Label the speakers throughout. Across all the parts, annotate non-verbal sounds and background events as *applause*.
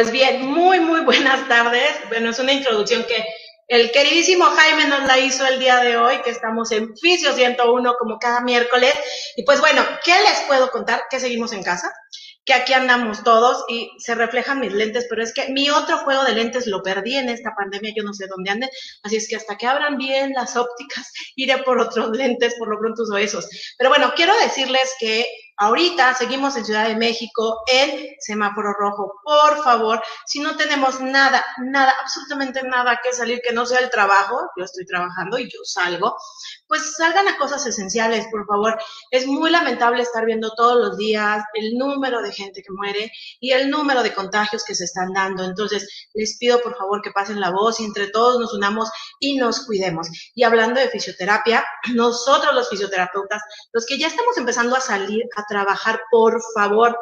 Speaker 1: Pues bien, muy, muy buenas tardes. Bueno, es una introducción que el queridísimo Jaime nos la hizo el día de hoy, que estamos en Fisio 101 como cada miércoles. Y pues bueno, ¿qué les puedo contar? Que seguimos en casa, que aquí andamos todos y se reflejan mis lentes, pero es que mi otro juego de lentes lo perdí en esta pandemia, yo no sé dónde anden, así es que hasta que abran bien las ópticas, *laughs* iré por otros lentes, por lo pronto uso esos. Pero bueno, quiero decirles que Ahorita seguimos en Ciudad de México en semáforo rojo. Por favor, si no tenemos nada, nada, absolutamente nada que salir que no sea el trabajo, yo estoy trabajando y yo salgo, pues salgan a cosas esenciales, por favor. Es muy lamentable estar viendo todos los días el número de gente que muere y el número de contagios que se están dando. Entonces, les pido por favor que pasen la voz y entre todos nos unamos y nos cuidemos. Y hablando de fisioterapia, *clears throat* nosotros los fisioterapeutas, los que ya estamos empezando a salir a trabajar, por favor,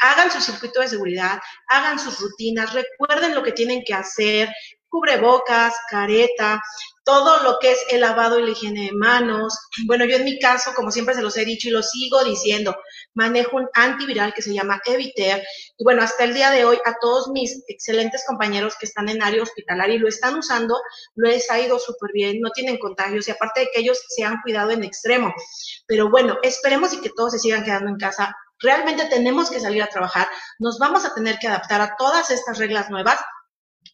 Speaker 1: hagan su circuito de seguridad, hagan sus rutinas, recuerden lo que tienen que hacer, cubrebocas, careta, todo lo que es el lavado y la higiene de manos. Bueno, yo en mi caso, como siempre se los he dicho y lo sigo diciendo, manejo un antiviral que se llama Eviter. Y bueno, hasta el día de hoy, a todos mis excelentes compañeros que están en área hospitalaria y lo están usando, les ha ido súper bien, no tienen contagios y aparte de que ellos se han cuidado en extremo. Pero bueno, esperemos y que todos se sigan quedando en casa. Realmente tenemos que salir a trabajar, nos vamos a tener que adaptar a todas estas reglas nuevas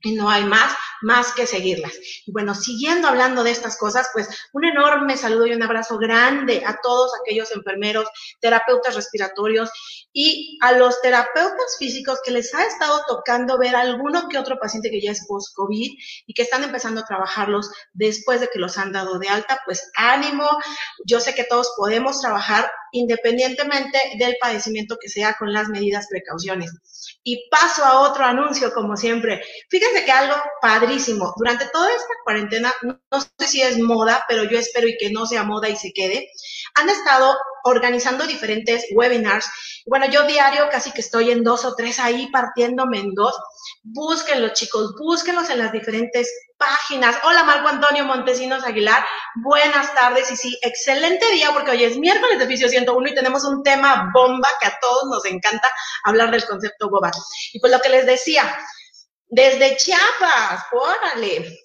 Speaker 1: no hay más, más que seguirlas. Y bueno, siguiendo hablando de estas cosas, pues un enorme saludo y un abrazo grande a todos aquellos enfermeros, terapeutas respiratorios y a los terapeutas físicos que les ha estado tocando ver alguno que otro paciente que ya es post-COVID y que están empezando a trabajarlos después de que los han dado de alta, pues ánimo. Yo sé que todos podemos trabajar independientemente del padecimiento que sea con las medidas precauciones. Y paso a otro anuncio, como siempre. Fíjense que algo padrísimo. Durante toda esta cuarentena, no, sé si es moda, pero yo espero y que no sea moda y se quede, han estado organizando diferentes webinars. Bueno, yo diario casi que estoy en dos o tres ahí partiéndome en dos. Búsquenlos, chicos, búsquenlos en las diferentes páginas. Hola, Marco Antonio Montesinos Aguilar. Buenas tardes y sí, excelente día porque hoy es miércoles de Fisio 101 y tenemos un tema bomba que a todos nos encanta hablar del concepto boba. Y pues lo que les decía, desde Chiapas, órale.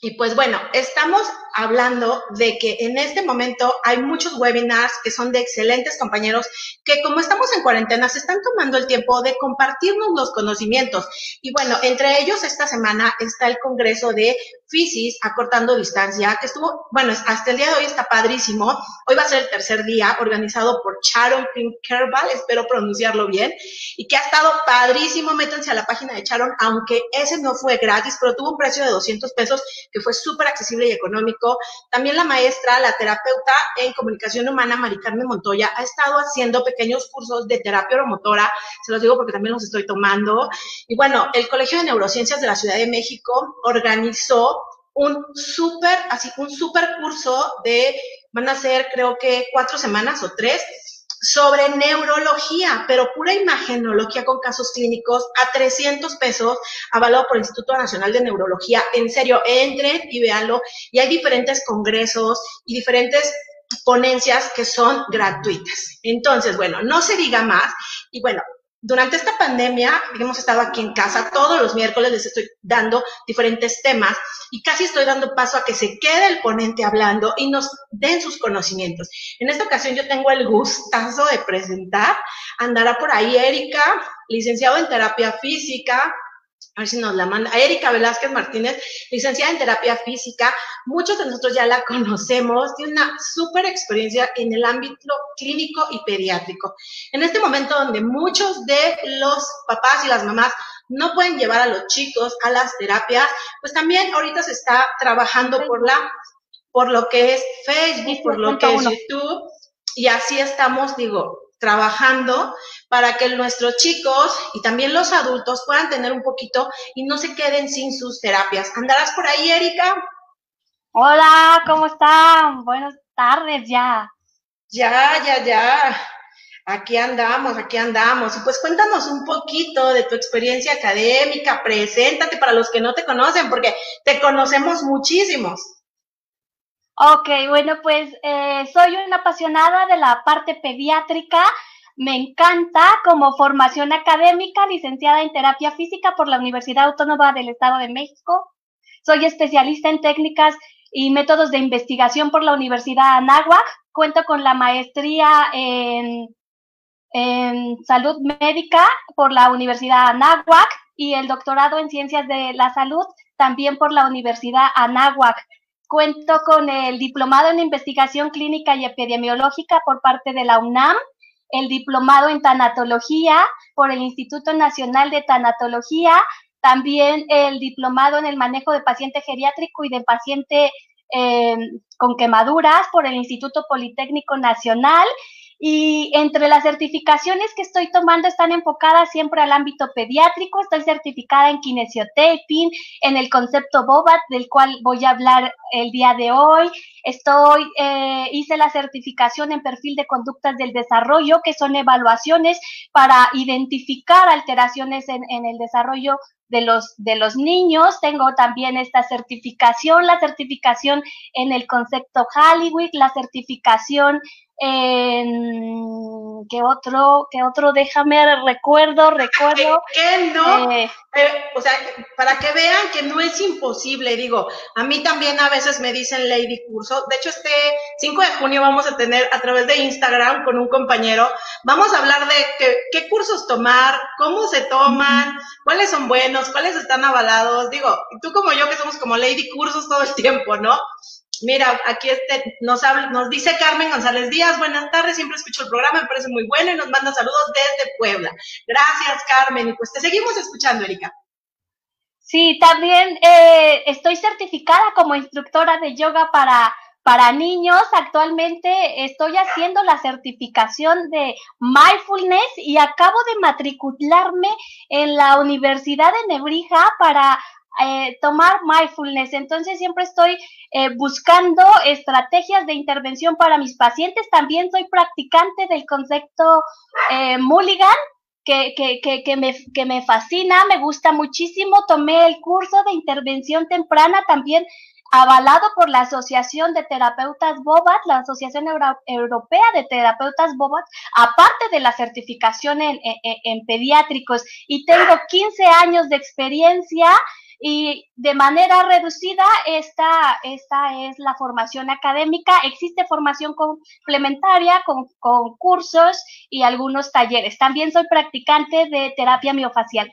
Speaker 1: Y pues bueno, estamos hablando de que en este momento hay muchos webinars que son de excelentes compañeros que como estamos en cuarentena se están tomando el tiempo de compartirnos los conocimientos. Y bueno, entre ellos esta semana está el Congreso de Fisis acortando distancia, que estuvo, bueno, hasta el día de hoy está padrísimo. Hoy va a ser el tercer día, organizado por Sharon Kerbal, espero pronunciarlo bien, y que ha estado padrísimo. Métanse a la página de Sharon, aunque ese no fue gratis, pero tuvo un precio de 200 pesos, que fue súper accesible y económico. También la maestra, la terapeuta en comunicación humana, Mari Carmen Montoya, ha estado haciendo pequeños cursos de terapia oromotora, se los digo porque también los estoy tomando. Y bueno, el Colegio de Neurociencias de la Ciudad de México organizó un súper, así, un súper curso de, van a ser creo que cuatro semanas o tres, sobre neurología, pero pura imagenología con casos clínicos a 300 pesos, avalado por el Instituto Nacional de Neurología. En serio, entren y véanlo. Y hay diferentes congresos y diferentes ponencias que son gratuitas. Entonces, bueno, no se diga más. Y bueno, durante esta pandemia, hemos estado aquí en casa, todos los miércoles les estoy dando diferentes temas y casi estoy dando paso a que se quede el ponente hablando y nos den sus conocimientos. En esta ocasión yo tengo el gustazo de presentar, andará por ahí Erika, licenciado en terapia física, a ver si nos la manda, Erika Velázquez Martínez, licenciada en terapia física. Muchos de nosotros ya la *laughs* conocemos, tiene una súper experiencia en el ámbito clínico y pediátrico. En este momento donde muchos de los papás y las mamás no pueden llevar a los chicos a las terapias, pues también ahorita se está trabajando por la, por lo que es Facebook, por lo que es YouTube, y así estamos, digo, trabajando para que nuestros chicos y también los adultos puedan tener un poquito y no se queden sin sus terapias. ¿Andarás por ahí, Erika?
Speaker 2: Hola, ¿cómo están? Buenas tardes ya.
Speaker 1: Ya, ya, ya. Aquí andamos, aquí andamos. Y pues cuéntanos un poquito de tu experiencia académica, preséntate para los que no te conocen, porque te conocemos muchísimos.
Speaker 2: Ok, bueno, pues eh, soy una apasionada de la parte pediátrica me encanta como formación académica, licenciada en terapia física por la Universidad Autónoma del Estado de México. Soy especialista en técnicas y métodos de investigación por la Universidad Anáhuac. Cuento con la maestría en, salud médica por la Universidad Anáhuac y el doctorado en ciencias de la salud también por la Universidad Anáhuac. Cuento con el diplomado en investigación clínica y epidemiológica por parte de la UNAM, el diplomado en tanatología por el Instituto Nacional de Tanatología, también el diplomado en el manejo de paciente geriátrico y de paciente eh, con quemaduras por el Instituto Politécnico Nacional y entre las certificaciones que estoy tomando están enfocadas siempre al ámbito pediátrico. Estoy certificada en kinesiotaping, en el concepto BOBAT, del cual voy a hablar el día de hoy. Estoy, eh, hice la certificación en perfil de conductas del desarrollo, que son evaluaciones para identificar alteraciones en, en el desarrollo de los, de los niños. Tengo también esta certificación, la certificación en el concepto Hollywood, la certificación en qué otro, qué otro, déjame recuerdo, recuerdo.
Speaker 1: ¿Qué no? Eh, o sea, para que vean que no es imposible, digo, a mí también a veces me dicen Lady Curso. De hecho, este 5 de junio vamos a tener a través de Instagram con un compañero, vamos a hablar de qué, qué cursos tomar, cómo se toman, cuáles son buenos, cuáles están avalados. Digo, tú como yo que somos como Lady Cursos todo el tiempo, ¿no? Mira, aquí este, nos, nos dice Carmen González Díaz, buenas tardes, siempre escucho el programa, me parece muy bueno y nos manda saludos desde Puebla. Gracias, Carmen, y pues te seguimos escuchando, Erika.
Speaker 2: Sí, también eh, estoy certificada como instructora de yoga para, para niños. Actualmente estoy haciendo la certificación de mindfulness y acabo de matricularme en la Universidad de Nebrija para eh, tomar mindfulness. Entonces siempre estoy eh, buscando estrategias de intervención para mis pacientes. También soy practicante del concepto eh, Mulligan. Que, que, que, que, me, que me fascina, me gusta muchísimo. Tomé el curso de intervención temprana también avalado por la Asociación de Terapeutas Bobat, la Asociación Europea de Terapeutas Bobat, aparte de la certificación en, en, pediátricos. Y tengo 15 años de experiencia y de manera reducida esta, esta es la formación académica. Existe formación complementaria con, con cursos y algunos talleres. También soy practicante de terapia miofacial.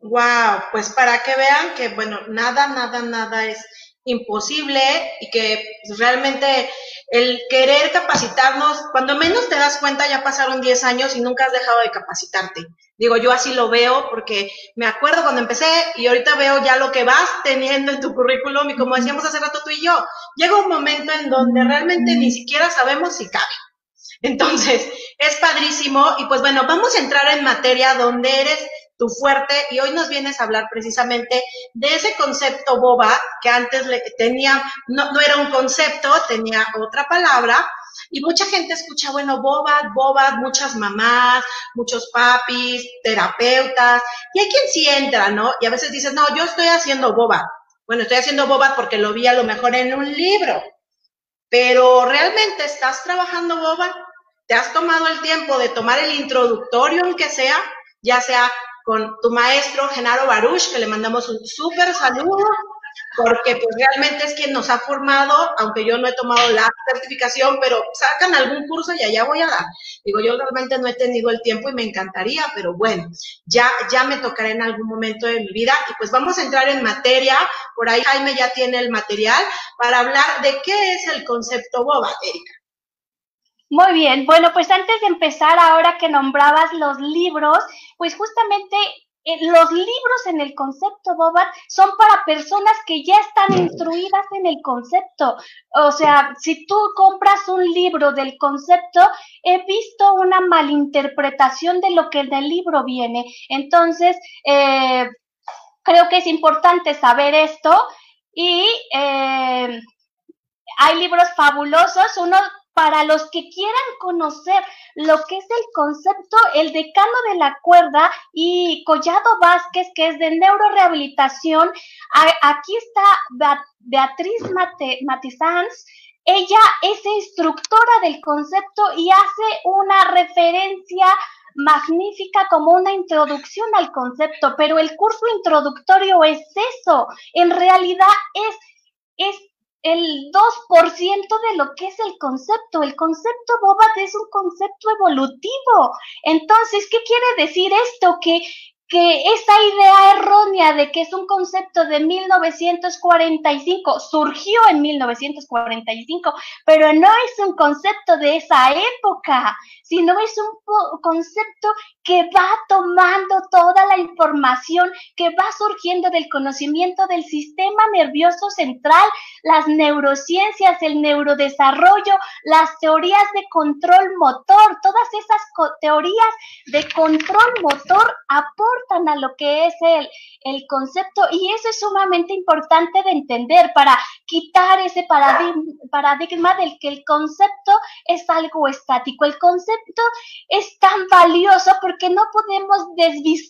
Speaker 1: Wow, pues para que vean que, bueno, nada, nada, nada es imposible y que realmente el querer capacitarnos, cuando menos te das cuenta ya pasaron 10 años y nunca has dejado de capacitarte. Digo, yo así lo veo porque me acuerdo cuando empecé y ahorita veo ya lo que vas teniendo en tu currículum y como decíamos hace rato tú y yo, llega un momento en donde realmente ni siquiera sabemos si cabe. Entonces, es padrísimo y pues bueno, vamos a entrar en materia donde eres fuerte y hoy nos vienes a hablar precisamente de ese concepto boba que antes le tenía, no, era un concepto, tenía otra palabra, y mucha gente escucha, bueno, boba, boba, muchas mamás, muchos papis, terapeutas, y hay quien sí entra, ¿no? Y a veces dices, no, yo estoy haciendo boba. Bueno, estoy haciendo boba porque lo vi a lo mejor en un libro. Pero realmente estás trabajando boba, te has tomado el tiempo de tomar el introductorio, aunque sea, ya sea con tu maestro Genaro Baruch, que le mandamos un súper saludo, porque pues realmente es quien nos ha formado, aunque yo no he tomado la certificación, pero sacan algún curso y allá voy a dar. Digo, yo realmente no he tenido el tiempo y me encantaría, pero bueno, ya, ya me tocaré en algún momento de mi vida y pues vamos a entrar en materia. Por ahí Jaime ya tiene el material para hablar de qué es el concepto boba, Erika.
Speaker 2: Muy bien, bueno, pues antes de empezar, ahora que nombrabas los libros, pues justamente eh, los libros en el concepto Bobat son para personas que ya están instruidas en el concepto. O sea, si tú compras un libro del concepto, he visto una malinterpretación de lo que en el libro viene. Entonces, eh, creo que es importante saber esto y eh, hay libros fabulosos. Uno para los que quieran conocer lo que es el concepto, el decano de la cuerda y Collado Vázquez, que es de neurorehabilitación. Aquí está Beatriz Matizans, ella es instructora del concepto y hace una referencia magnífica como una introducción al concepto, pero el curso introductorio es eso, en realidad es, es el 2% de lo que es el concepto. El concepto Bobat es un concepto evolutivo. Entonces, ¿qué quiere decir esto? Que que esa idea errónea de que es un concepto de 1945 surgió en 1945, pero no es un concepto de esa época, sino es un concepto que va tomando toda la información que va surgiendo del conocimiento del sistema nervioso central, las neurociencias, el neurodesarrollo, las teorías de control motor, todas esas teorías de control motor aportan a lo que es el, el concepto y eso es sumamente importante de entender para quitar ese paradigma, paradigma del que el concepto es algo estático. El concepto es tan valioso porque no podemos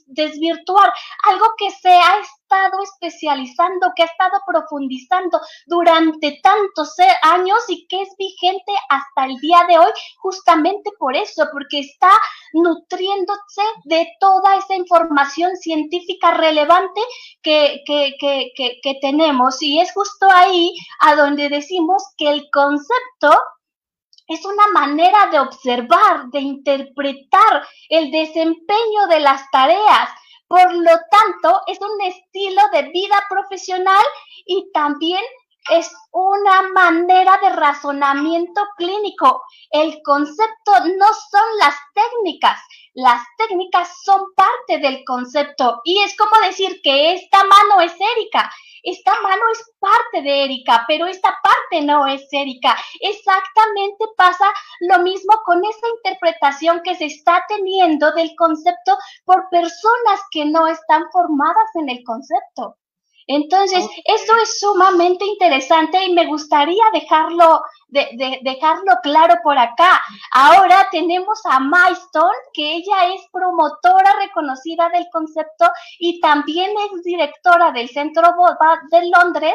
Speaker 2: desvirtuar algo que se ha estado especializando, que ha estado profundizando durante tantos años y que es vigente hasta el día de hoy, justamente por eso, porque está nutriéndose de toda esa información científica relevante que, que, tenemos. Y es justo ahí a donde decimos que el concepto es una manera de observar, de interpretar el desempeño de las tareas, por lo tanto, es un estilo de vida profesional y también es una manera de razonamiento clínico. El concepto no son las técnicas, las técnicas son parte del concepto y es como decir que esta mano es Erika, esta mano es parte de Erika, pero esta parte no es Erika. Exactamente pasa lo mismo con esa interpretación que se está teniendo del concepto por personas que no están formadas en el concepto. Entonces, eso es sumamente interesante y me gustaría dejarlo, de, dejarlo claro por acá. Ahora tenemos a Milestone, que ella es promotora reconocida del concepto y también es directora del Centro Boba de Londres.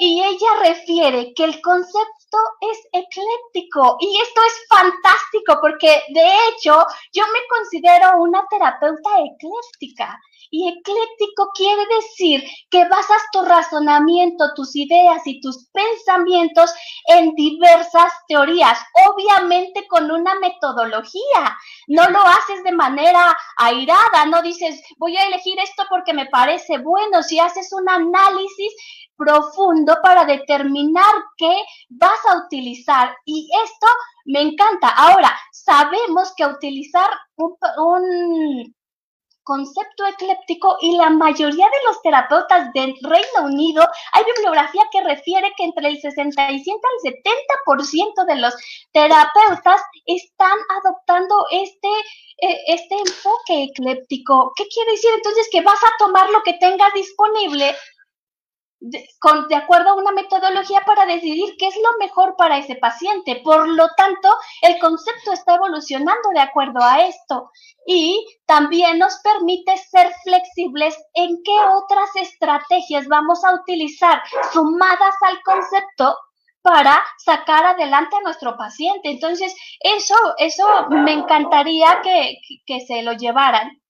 Speaker 2: Y ella refiere que el concepto es ecléctico y esto es fantástico porque de hecho yo me considero una terapeuta ecléctica. Y ecléctico quiere decir que basas tu razonamiento, tus ideas y tus pensamientos en diversas teorías, obviamente con una metodología. No lo haces de manera airada, no dices, voy a elegir esto porque me parece bueno. Si haces un análisis profundo para determinar qué vas a utilizar. Y esto me encanta. Ahora, sabemos que utilizar un, concepto ecléptico y la mayoría de los terapeutas del Reino Unido, hay bibliografía que refiere que entre el 65 al 70% de los terapeutas están adoptando este, eh, este enfoque ecléptico. ¿Qué quiere decir entonces? Que vas a tomar lo que tengas disponible de, con, acuerdo a una metodología para decidir qué es lo mejor para ese paciente. Por lo tanto, el concepto está evolucionando de acuerdo a esto y también nos permite ser flexibles en qué otras estrategias vamos a utilizar sumadas al concepto para sacar adelante a nuestro paciente. Entonces, eso, eso me encantaría que, que se lo llevaran.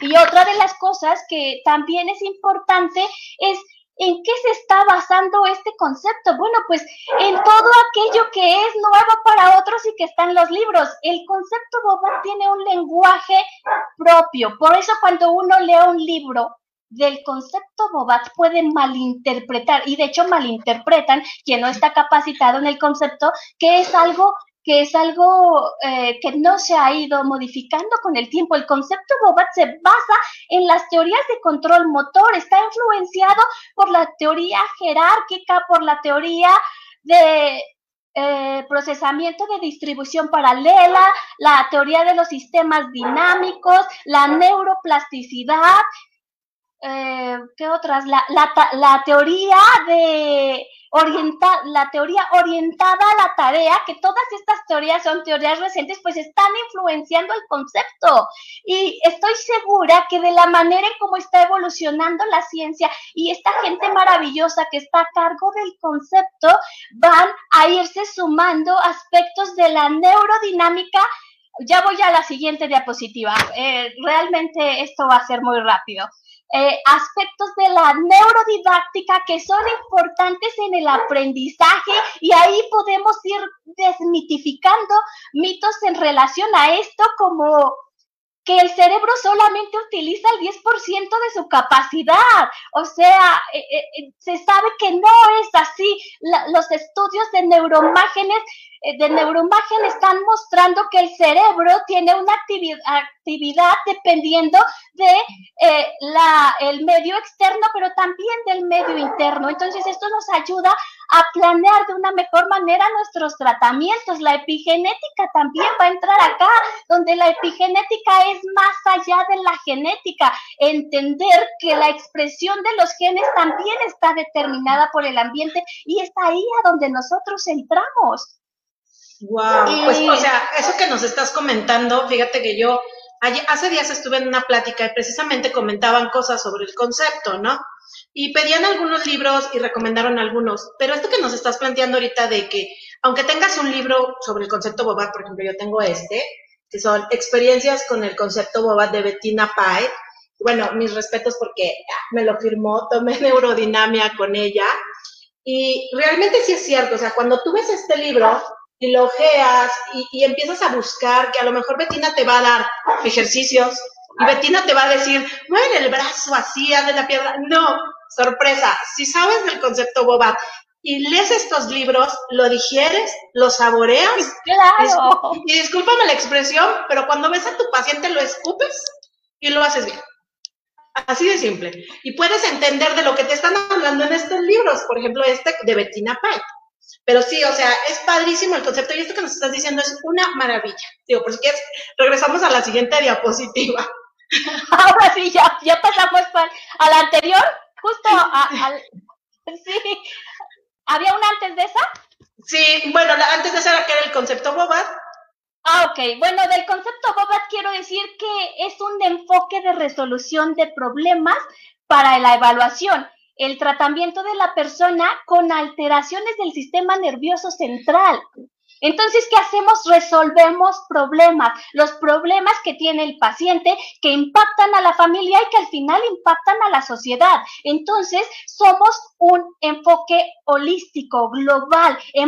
Speaker 2: Y otra de las cosas que también es importante es ¿En qué se está basando este concepto? Bueno, pues en todo aquello que es nuevo para otros y que está en los libros. El concepto Bobat tiene un lenguaje propio. Por eso cuando uno lee un libro del concepto Bobat puede malinterpretar, y de hecho malinterpretan quien no está capacitado en el concepto, que es algo que es algo eh, que no se ha ido modificando con el tiempo. El concepto Bobat se basa en las teorías de control motor, está influenciado por la teoría jerárquica, por la teoría de eh, procesamiento de distribución paralela, la teoría de los sistemas dinámicos, la neuroplasticidad, eh, ¿qué otras? La, la, la teoría de orienta, la teoría orientada a la tarea, que todas estas teorías son teorías recientes, pues están influenciando el concepto. Y estoy segura que de la manera en cómo está evolucionando la ciencia y esta gente maravillosa que está a cargo del concepto, van irse sumando aspectos de la neurodinámica. Ya voy a la siguiente diapositiva. Eh, realmente esto va a ser muy rápido. Eh, aspectos de la neurodidáctica que son importantes en el aprendizaje y ahí podemos ir desmitificando mitos en relación a esto como que el cerebro solamente utiliza el 10% de su capacidad. O sea, eh, eh, se sabe que no es así. los estudios de neuromágenes eh, de neuroimagen están mostrando que el cerebro tiene una actividad, dependiendo de eh, la, el medio externo, pero también del medio interno. Entonces, esto nos ayuda a planear de una mejor manera nuestros tratamientos. La epigenética también va a entrar acá, donde la epigenética es más allá de la genética. Entender que la expresión de los genes también está determinada por el ambiente y es ahí a donde nosotros entramos.
Speaker 1: Wow, pues o sea, eso que nos estás comentando, fíjate que yo hace días estuve en una plática y precisamente comentaban cosas sobre el concepto, ¿no? Y pedían algunos libros y recomendaron algunos, pero esto que nos estás planteando ahorita de que aunque tengas un libro sobre el concepto Bobat, por ejemplo, yo tengo este, que son experiencias con el concepto Bobat de Bettina Pai. Bueno, mis respetos porque me lo firmó, tomé *laughs* neurodinamia con ella. Y realmente sí es cierto, o sea, cuando tú ves este libro, y lo ojeas y, empiezas a buscar, que a lo mejor Betina te va a dar ejercicios y Betina te va a decir, mueve el brazo así, haz de la pierna. No, sorpresa, si sabes del concepto Bobat y lees estos libros, lo digieres, lo saboreas.
Speaker 2: Claro.
Speaker 1: Y, y discúlpame la expresión, pero cuando ves a tu paciente lo escupes y lo haces bien. Así de simple. Y puedes entender de lo que te están hablando en estos libros, por ejemplo, este de Bettina Pike. Pero sí, o sea, es padrísimo el concepto y esto que nos estás diciendo es una maravilla. Digo, por si quieres, regresamos a la siguiente diapositiva. *laughs*
Speaker 2: Ahora sí, ya, ya pasamos a la anterior, justo al... Sí, ¿había una antes de esa?
Speaker 1: Sí, bueno, antes de esa era que era el concepto Bobat.
Speaker 2: Ah, ok. Bueno, del concepto Bobat quiero decir que es un enfoque de resolución de problemas para la evaluación el tratamiento de la persona con alteraciones del sistema nervioso central. Entonces, ¿qué hacemos? Resolvemos problemas, los problemas que tiene el paciente que impactan a la familia y que al final impactan a la sociedad. Entonces, somos un enfoque holístico, global, eh,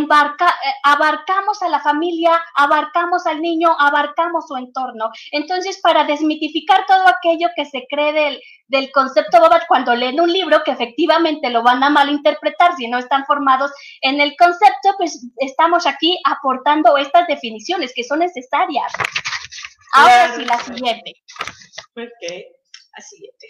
Speaker 2: abarcamos a la familia, abarcamos al niño, abarcamos su entorno. Entonces, para desmitificar todo aquello que se cree del, del concepto Bobat cuando leen un libro que efectivamente lo van a malinterpretar si no están formados en el concepto, pues estamos aquí aportando estas definiciones que son necesarias. Ahora sí, la siguiente.
Speaker 1: Ok, la siguiente,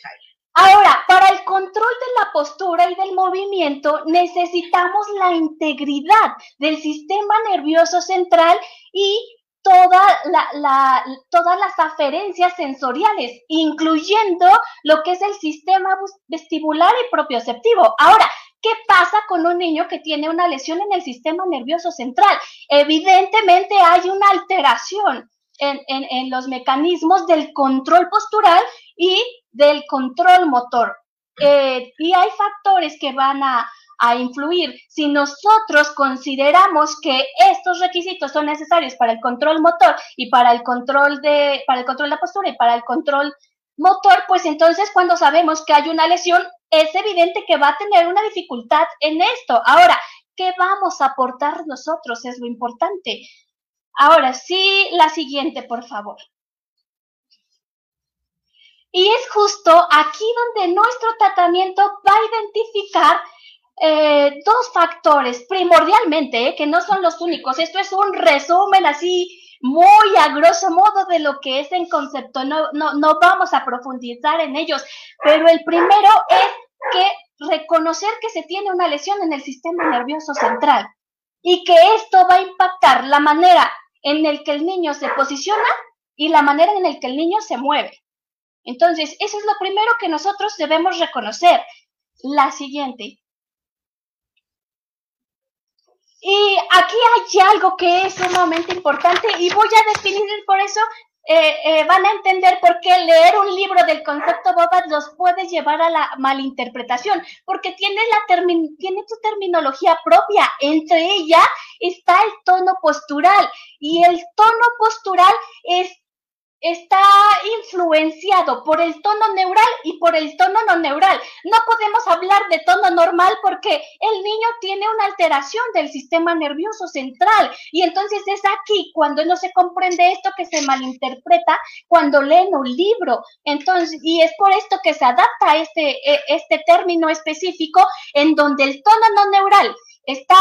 Speaker 2: Ahora, para el control de la postura y del movimiento necesitamos la integridad del sistema nervioso central y toda la, todas las aferencias sensoriales, incluyendo lo que es el sistema vestibular y propioceptivo. Ahora, ¿qué pasa con un niño que tiene una lesión en el sistema nervioso central? Evidentemente hay una alteración en, en los mecanismos del control postural y del control motor. Eh, y hay factores que van a, a influir. Si nosotros consideramos que estos requisitos son necesarios para el control motor y para el control de, para el control de la postura y para el control motor, pues entonces cuando sabemos que hay una lesión, es evidente que va a tener una dificultad en esto. Ahora, ¿qué vamos a aportar nosotros? Es lo importante. Ahora sí, la siguiente, por favor. Y es justo aquí donde nuestro tratamiento va a identificar eh, dos factores primordialmente, eh, que no son los únicos. Esto es un resumen así muy a grosso modo de lo que es en concepto. No, no, no vamos a profundizar en ellos, pero el primero es que reconocer que se tiene una lesión en el sistema nervioso central y que esto va a impactar la manera en el que el niño se posiciona y la manera en el que el niño se mueve. Entonces, eso es lo primero que nosotros debemos reconocer. La siguiente, y aquí hay algo que es sumamente importante y voy a definir por eso, eh, eh, van a entender por qué leer un libro del concepto Bobat los puede llevar a la malinterpretación, porque tiene, la tiene su terminología propia, entre ella está el tono postural y el tono postural es está influenciado por el tono neural y por el tono no neural. No podemos hablar de tono normal porque el niño tiene una alteración del sistema nervioso central y entonces es aquí cuando no se comprende esto que se malinterpreta cuando leen un libro. Entonces, y es por esto que se adapta este, e, este término específico en donde el tono no neural está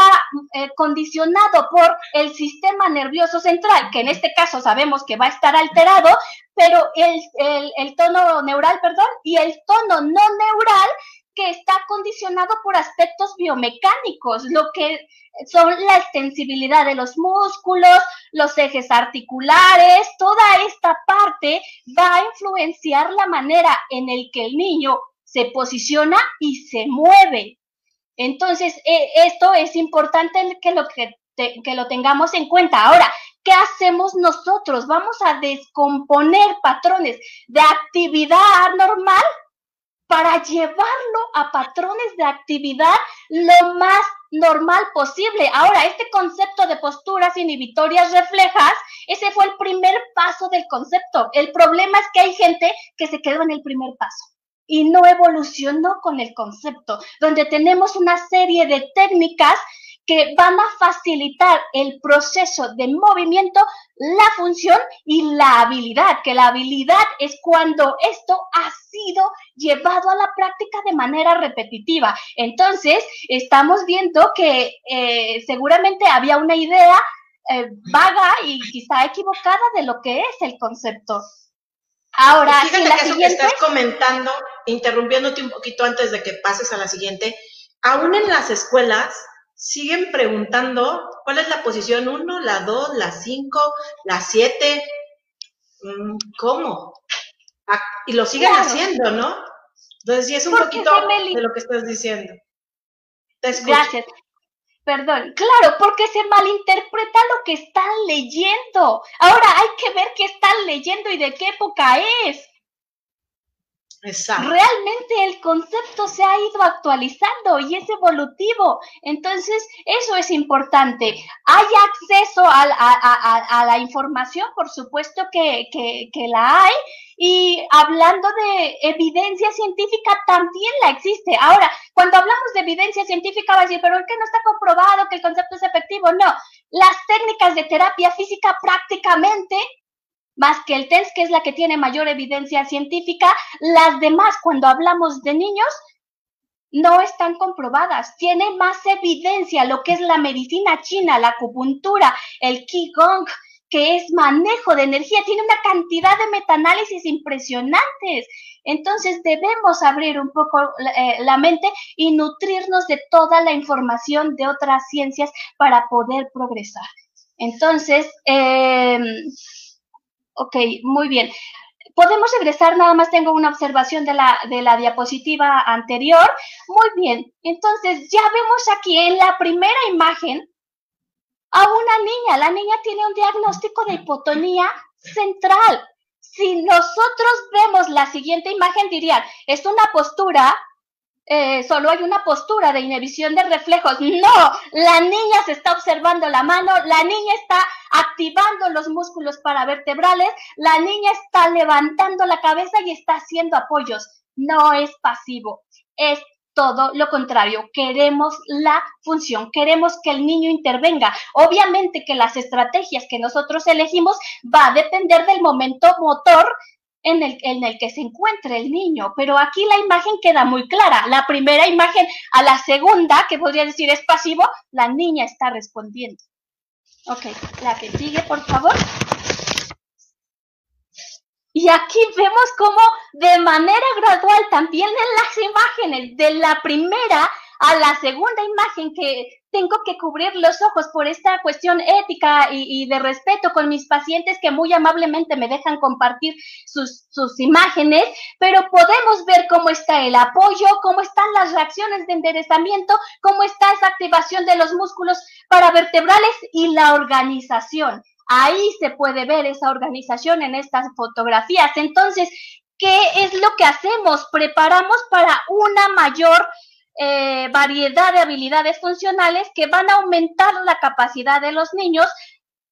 Speaker 2: eh, condicionado por el sistema nervioso central, que en este caso sabemos que va a estar alterado, pero el, el, tono neural, perdón, y el tono no neural que está condicionado por aspectos biomecánicos, lo que son la extensibilidad de los músculos, los ejes articulares, toda esta parte va a influenciar la manera en el que el niño se posiciona y se mueve. Entonces, eh, esto es importante que lo, que, lo tengamos en cuenta. Ahora, ¿qué hacemos nosotros? Vamos a descomponer patrones de actividad normal para llevarlo a patrones de actividad lo más normal posible. Ahora, este concepto de posturas inhibitorias reflejas, ese fue el primer paso del concepto. El problema es que hay gente que se quedó en el primer paso y no evolucionó con el concepto, donde tenemos una serie de técnicas que van a facilitar el proceso de movimiento, la función y la habilidad, que la habilidad es cuando esto ha sido llevado a la práctica de manera repetitiva. Entonces, estamos viendo que eh, seguramente había una idea eh, vaga y quizá equivocada de lo que es el concepto.
Speaker 1: Ahora, fíjate que eso que estás comentando, interrumpiéndote un poquito antes de que pases a la siguiente, aún en las escuelas siguen preguntando cuál es la posición 1, la 2, la 5, la 7, mm, ¿cómo? Ah, y lo siguen haciendo, ¿no? Entonces sí es un poquito de lo que estás diciendo.
Speaker 2: Gracias. Perdón, claro, porque se malinterpreta lo que están leyendo. Ahora hay que ver qué están leyendo y de qué época es. Exacto. Realmente el concepto se ha ido actualizando y es evolutivo. Entonces, eso es importante. Hay acceso a, la información, por supuesto que, que la hay, y hablando de evidencia científica, también la existe. Ahora, cuando hablamos de evidencia científica, va a decir, pero ¿por qué no está comprobado que el concepto es efectivo? No, las técnicas de terapia física prácticamente más que el test, que es la que tiene mayor evidencia científica, las demás, cuando hablamos de niños, no están comprobadas. Tiene más evidencia lo que es la medicina china, la acupuntura, el Qigong, que es manejo de energía, tiene una cantidad de metaanálisis impresionantes. Entonces debemos abrir un poco eh, la mente y nutrirnos de toda la información de otras ciencias para poder progresar. Entonces, eh, ok, muy bien. Podemos regresar, nada más tengo una observación de la, de la diapositiva anterior. Muy bien, entonces ya vemos aquí en la primera imagen a una niña. La niña tiene un diagnóstico de hipotonía central. Si nosotros vemos la siguiente imagen, dirían, es una postura, eh, solo hay una postura de inhibición de reflejos. No, la niña se está observando la mano, la niña está activando los músculos paravertebrales, la niña está levantando la cabeza y está haciendo apoyos. No es pasivo, es todo lo contrario, queremos la función, queremos que el niño intervenga. Obviamente que las estrategias que nosotros elegimos va a depender del momento motor en el, que se encuentre el niño. Pero aquí la imagen queda muy clara. La primera imagen a la segunda, que podría decir es pasivo, la niña está respondiendo. Ok, la que sigue, por favor. Y aquí vemos cómo de manera gradual, también en las imágenes, de la primera a la segunda imagen que tengo que cubrir los ojos por esta cuestión ética y, de respeto con mis pacientes que muy amablemente me dejan compartir sus, sus, imágenes, pero podemos ver cómo está el apoyo, cómo están las reacciones de enderezamiento, cómo está esa activación de los músculos paravertebrales y la organización. Ahí se puede ver esa organización en estas fotografías. Entonces, ¿qué es lo que hacemos? Preparamos para una mayor eh, variedad de habilidades funcionales que van a aumentar la capacidad de los niños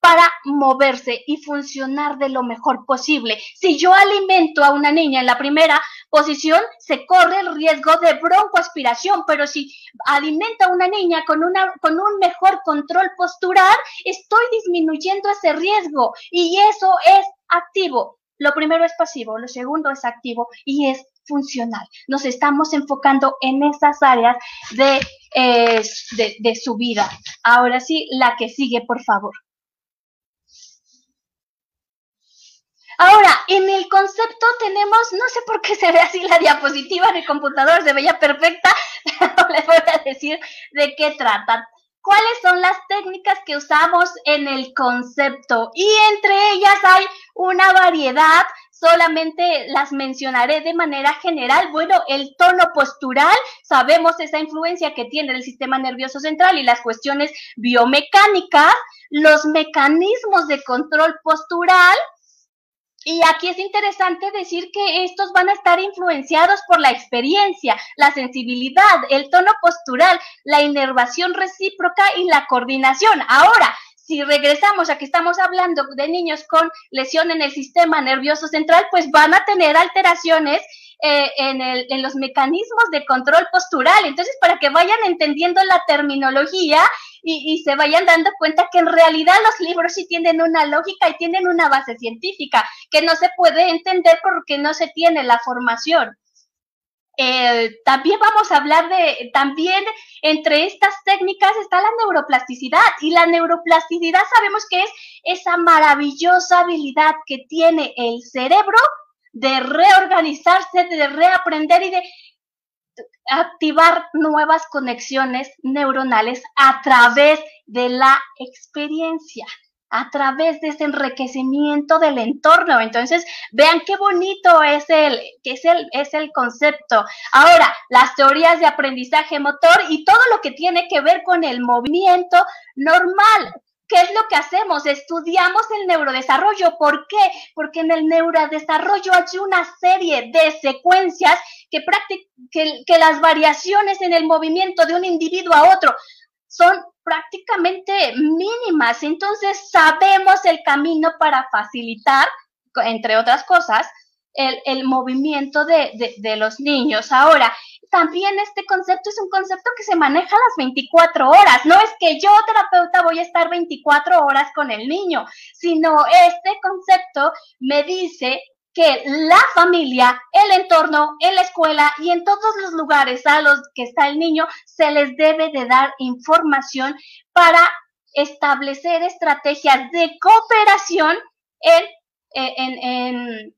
Speaker 2: para moverse y funcionar de lo mejor posible. Si yo alimento a una niña en la primera posición, se corre el riesgo de broncoaspiración, pero si alimento a una niña con, una, con un mejor control postural, estoy disminuyendo ese riesgo y eso es activo. Lo primero es pasivo, lo segundo es activo y es funcional. Nos estamos enfocando en esas áreas de, eh, de, de su vida. Ahora sí, la que sigue, por favor. Ahora, en el concepto tenemos, no sé por qué se ve así la diapositiva en el computador, se veía perfecta, *laughs* pero les voy a decir de qué trata. ¿Cuáles son las técnicas que usamos en el concepto? Y entre ellas hay una variedad, solamente las mencionaré de manera general. Bueno, el tono postural, sabemos esa influencia que tiene el sistema nervioso central y las cuestiones biomecánicas, los mecanismos de control postural, y aquí es interesante decir que estos van a estar influenciados por la experiencia, la sensibilidad, el tono postural, la inervación recíproca y la coordinación. Ahora, si regresamos a que estamos hablando de niños con lesión en el sistema nervioso central, pues van a tener alteraciones eh, en, el, en los mecanismos de control postural. Entonces, para que vayan entendiendo la terminología y, se vayan dando cuenta que en realidad los libros sí tienen una lógica y tienen una base científica que no se puede entender porque no se tiene la formación. Eh, también vamos a hablar de, también entre estas técnicas está la neuroplasticidad y la neuroplasticidad sabemos que es esa maravillosa habilidad que tiene el cerebro de reorganizarse, de reaprender y de activar nuevas conexiones neuronales a través de la experiencia, a través de ese enriquecimiento del entorno. Entonces, vean qué bonito es el, es el, es el concepto. Ahora, las teorías de aprendizaje motor y todo lo que tiene que ver con el movimiento normal. ¿Qué es lo que hacemos? Estudiamos el neurodesarrollo. ¿Por qué? Porque en el neurodesarrollo hay una serie de secuencias que, que, que las variaciones en el movimiento de un individuo a otro son prácticamente mínimas. Entonces sabemos el camino para facilitar, entre otras cosas, el, el movimiento de, de, de, los niños. Ahora, también este concepto es un concepto que se maneja las 24 horas. No es que yo, terapeuta, voy a estar 24 horas con el niño, sino este concepto me dice que la familia, el entorno, en la escuela y en todos los lugares a los que está el niño, se les debe de dar información para establecer estrategias de cooperación en, en, en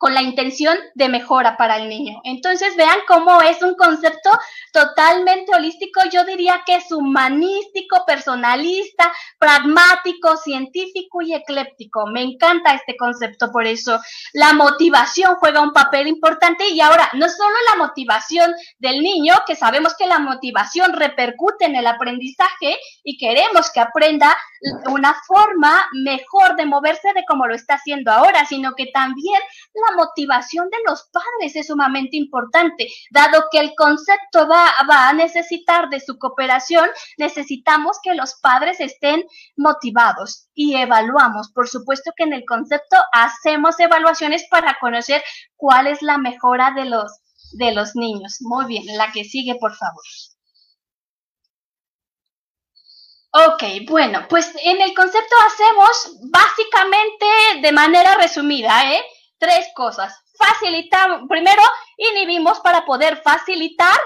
Speaker 2: con la intención de mejora para el niño. Entonces vean cómo es un concepto totalmente holístico, yo diría que es humanístico, personalista, pragmático, científico y ecléptico. Me encanta este concepto por eso. La motivación juega un papel importante y ahora no solo la motivación del niño, que sabemos que la motivación repercute en el aprendizaje y queremos que aprenda una forma mejor de moverse de como lo está haciendo ahora, sino que también la motivación de los padres es sumamente importante. Dado que el concepto va, a necesitar de su cooperación, necesitamos que los padres estén motivados y evaluamos. Por supuesto que en el concepto hacemos evaluaciones para conocer cuál es la mejora de los, de los niños. Muy bien, la que sigue, por favor. Ok, bueno, pues en el concepto hacemos básicamente de manera resumida, ¿eh? Tres cosas. Facilitamos, primero, inhibimos para poder facilitar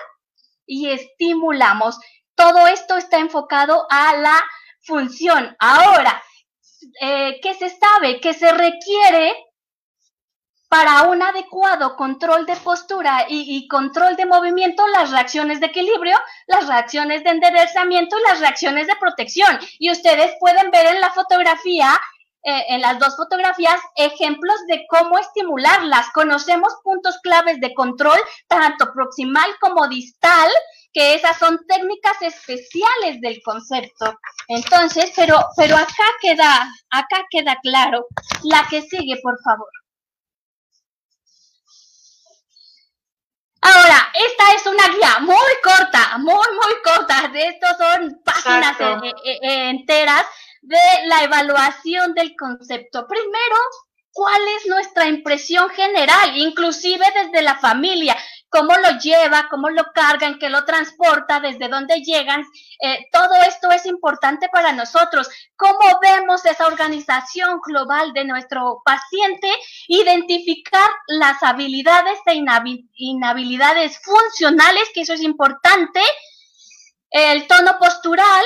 Speaker 2: y estimulamos. Todo esto está enfocado a la función. Ahora, eh, ¿qué se sabe? Que se requiere para un adecuado control de postura y, y, control de movimiento, las reacciones de equilibrio, las reacciones de enderezamiento y las reacciones de protección. Y ustedes pueden ver en la fotografía eh, en las dos fotografías ejemplos de cómo estimularlas. Conocemos puntos claves de control, tanto proximal como distal, que esas son técnicas especiales del concepto. Entonces, pero, pero acá queda, acá queda claro. La que sigue, por favor. Ahora, esta es una guía muy corta, muy, muy corta. De estos son páginas eh, eh, enteras de la evaluación del concepto. Primero, ¿cuál es nuestra impresión general? Inclusive desde la familia cómo lo lleva, cómo lo cargan, qué lo transporta, desde dónde llegan. Eh, todo esto es importante para nosotros. ¿Cómo vemos esa organización global de nuestro paciente? Identificar las habilidades e inhabilidades funcionales, que eso es importante. El tono postural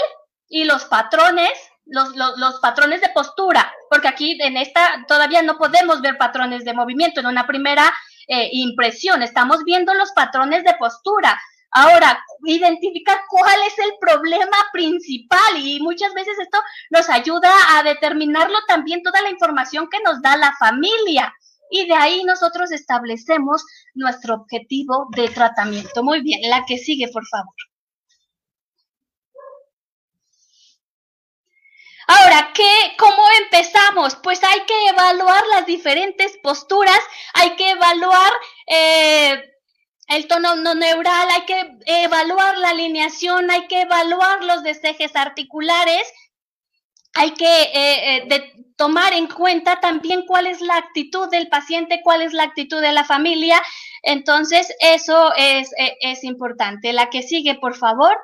Speaker 2: y los patrones los, los, patrones de postura, porque aquí en esta todavía no podemos ver patrones de movimiento. En una primera eh, impresión, estamos viendo los patrones de postura. Ahora, identificar cuál es el problema principal y muchas veces esto nos ayuda a determinarlo también toda la información que nos da la familia. Y de ahí nosotros establecemos nuestro objetivo de tratamiento. Muy bien, la que sigue, por favor. Ahora, ¿qué, ¿cómo empezamos? Pues hay que evaluar las diferentes posturas, hay que evaluar eh, el tono no neural, hay que evaluar la alineación, hay que evaluar los desejes articulares, hay que eh, eh, tomar en cuenta también cuál es la actitud del paciente, cuál es la actitud de la familia. Entonces, eso es, es importante. La que sigue, por favor.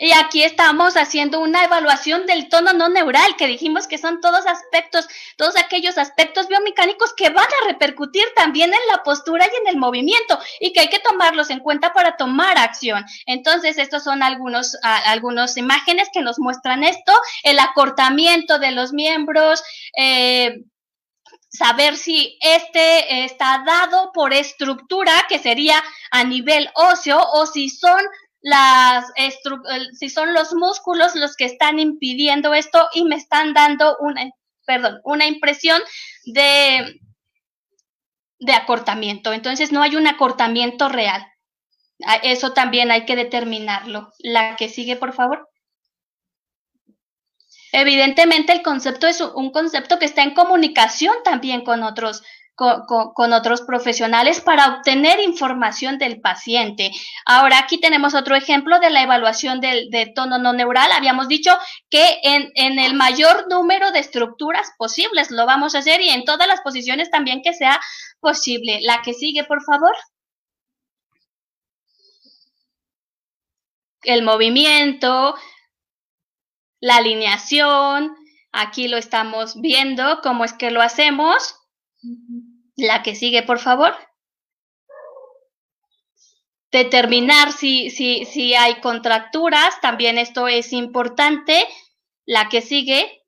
Speaker 2: Y aquí estamos haciendo una evaluación del tono no neural, que dijimos que son todos aspectos, todos aquellos aspectos biomecánicos que van a repercutir también en la postura y en el movimiento y que hay que tomarlos en cuenta para tomar acción. Entonces, estos son algunos, algunas imágenes que nos muestran esto, el acortamiento de los miembros, eh, saber si este está dado por estructura, que sería a nivel óseo, o si son las si son los músculos los que están impidiendo esto y me están dando una, perdón, una impresión de, de acortamiento. Entonces no hay un acortamiento real. Eso también hay que determinarlo. La que sigue, por favor. Evidentemente el concepto es un concepto que está en comunicación también con otros con, otros profesionales para obtener información del paciente. Ahora aquí tenemos otro ejemplo de la evaluación del, de tono no neural. Habíamos dicho que en, en el mayor número de estructuras posibles lo vamos a hacer y en todas las posiciones también que sea posible. La que sigue, por favor. El movimiento, la alineación, aquí lo estamos viendo, cómo es que lo hacemos. La que sigue, por favor. Determinar si, si, si hay contracturas, también esto es importante. La que sigue.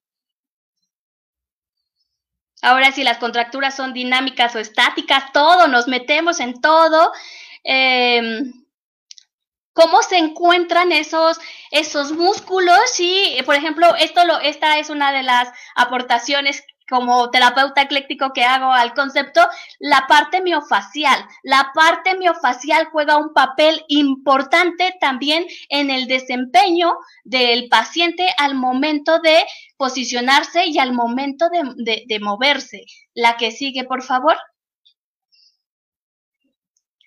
Speaker 2: Ahora, si las contracturas son dinámicas o estáticas, todo, nos metemos en todo. Em, ¿Cómo se encuentran esos, esos músculos? Y, por ejemplo, esto lo, esta es una de las aportaciones como terapeuta ecléctico que hago al concepto, la parte miofacial. La parte miofacial juega un papel importante también en el desempeño del paciente al momento de posicionarse y al momento de, de moverse. La que sigue, por favor.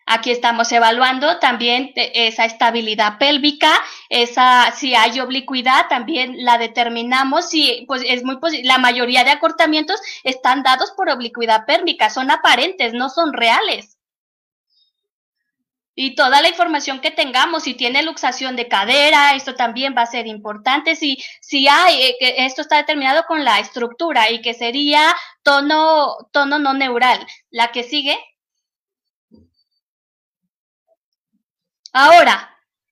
Speaker 2: Aquí estamos evaluando también esa estabilidad pélvica, esa si hay oblicuidad también la determinamos si pues es muy la mayoría de acortamientos están dados por oblicuidad pélvica, son aparentes, no son reales. Y toda la información que tengamos, si tiene luxación de cadera, esto también va a ser importante. Si, si hay, eh, esto está determinado con la estructura y que sería tono, tono no neural. La que sigue. Ahora,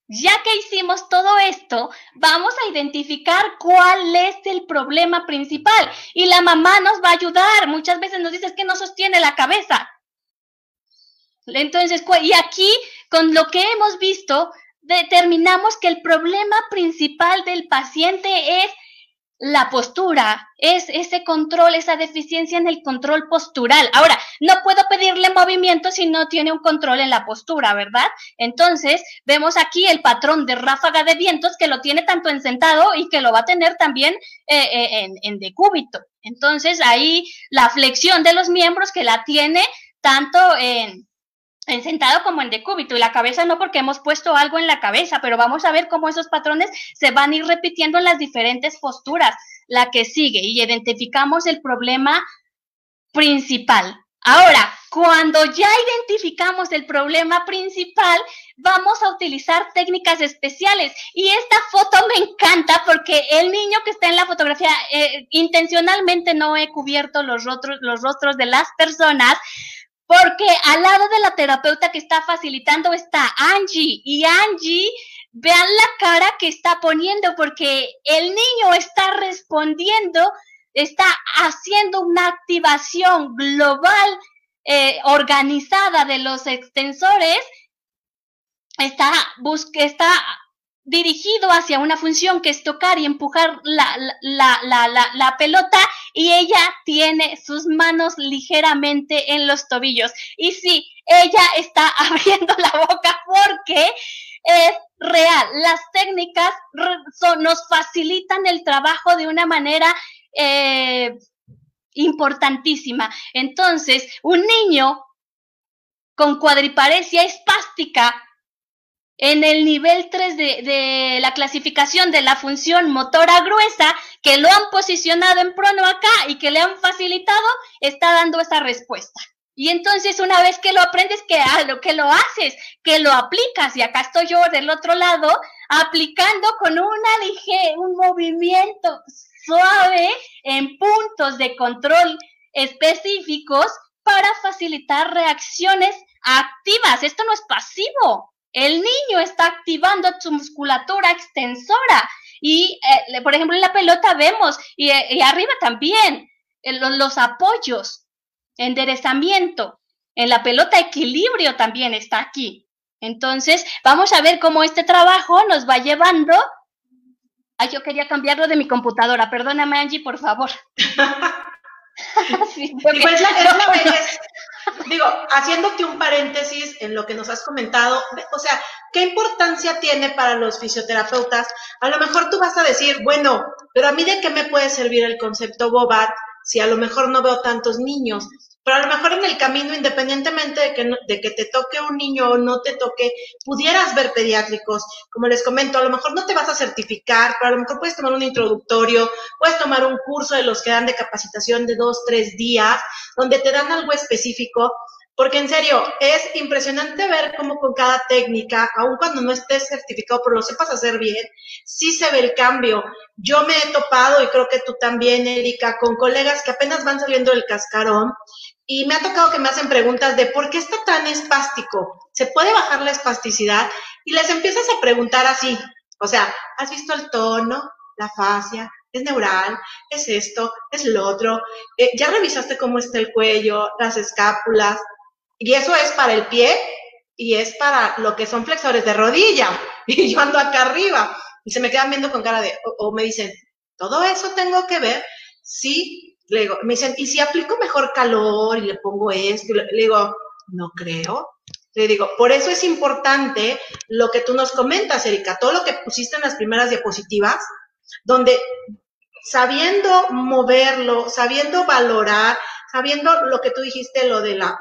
Speaker 2: ya que hicimos todo esto, vamos a identificar cuál es el problema principal. Y la mamá nos va a ayudar. Muchas veces nos dice que no sostiene la cabeza. Entonces, y aquí, con lo que hemos visto, determinamos que el problema principal del paciente es la postura, es ese control, esa deficiencia en el control postural. Ahora, no puedo pedirle movimiento si no tiene un control en la postura, ¿verdad? Entonces, vemos aquí el patrón de ráfaga de vientos que lo tiene tanto en sentado y que lo va a tener también eh, eh, en, en decúbito. Entonces, ahí la flexión de los miembros que la tiene tanto en, en sentado como en decúbito y la cabeza no porque hemos puesto algo en la cabeza, pero vamos a ver cómo esos patrones se van a ir repitiendo en las diferentes posturas. La que sigue y identificamos el problema principal. Ahora, cuando ya identificamos el problema principal, vamos a utilizar técnicas especiales. Y esta foto me encanta porque el niño que está en la fotografía, eh, intencionalmente no he cubierto los rostros, los rostros de las personas, porque al lado de la terapeuta que está facilitando está Angie. Y Angie, vean la cara que está poniendo porque el niño está respondiendo está haciendo una activación global eh, organizada de los extensores, está, dirigido hacia una función que es tocar y empujar la, pelota y ella tiene sus manos ligeramente en los tobillos. Y sí, ella está *laughs* abriendo la boca porque es real. Las técnicas nos facilitan el trabajo de una manera eh, importantísima. Entonces, un niño con cuadriparesia espástica en el nivel 3 de, la clasificación de la función motora gruesa, que lo han posicionado en prono acá y que le han facilitado, está dando esa respuesta. Y entonces una vez que lo aprendes, que, ah, lo, que lo haces, que lo aplicas, y acá estoy yo del otro lado, aplicando con una lige, un movimiento suave en puntos de control específicos para facilitar reacciones activas. Esto no es pasivo. El niño está activando su musculatura extensora. Y, eh, por ejemplo, en la pelota vemos, y, eh, arriba también, los apoyos, enderezamiento. En la pelota equilibrio también está aquí. Entonces, vamos a ver cómo este trabajo nos va llevando Ay, yo quería cambiarlo de mi computadora. Perdóname, Angie, por favor. *laughs* *laughs*
Speaker 1: pues *laughs* digo, haciéndote un paréntesis en lo que nos has comentado, o sea, ¿qué importancia tiene para los fisioterapeutas? A lo mejor tú vas a decir, bueno, pero a mí de qué me puede servir el concepto Bobat si a lo mejor no veo tantos niños. Pero a lo mejor en el camino, independientemente de que, de que te toque un niño o no te toque, pudieras ver pediátricos. Como les comento, a lo mejor no te vas a certificar, pero a lo mejor puedes tomar un introductorio, puedes tomar un curso de los que dan de capacitación de dos, tres días, donde te dan algo específico porque en serio, es impresionante ver cómo con cada técnica, aun cuando no estés certificado, pero lo sepas hacer bien, sí se ve el cambio. Yo me he topado, y creo que tú también, Erika, con colegas que apenas van saliendo del cascarón, y me ha tocado que me hacen preguntas de por qué está tan espástico, ¿se puede bajar la espasticidad? Y les empiezas a preguntar así, o sea, ¿has visto el tono, la fascia, es neural, es esto, es lo otro. Eh, ya revisaste cómo está el cuello, las escápulas, y eso es para el pie y es para lo que son flexores de rodilla. *laughs* Y yo ando acá arriba y se me quedan viendo con cara de, o, me dicen, ¿todo eso tengo que ver? Sí, le digo, me dicen, ¿y si aplico mejor calor y le pongo esto? le, digo, no creo. Le digo, por eso es importante lo que tú nos comentas, Erika, todo lo que pusiste en las primeras diapositivas, donde sabiendo moverlo, sabiendo valorar, sabiendo lo que tú dijiste, lo de la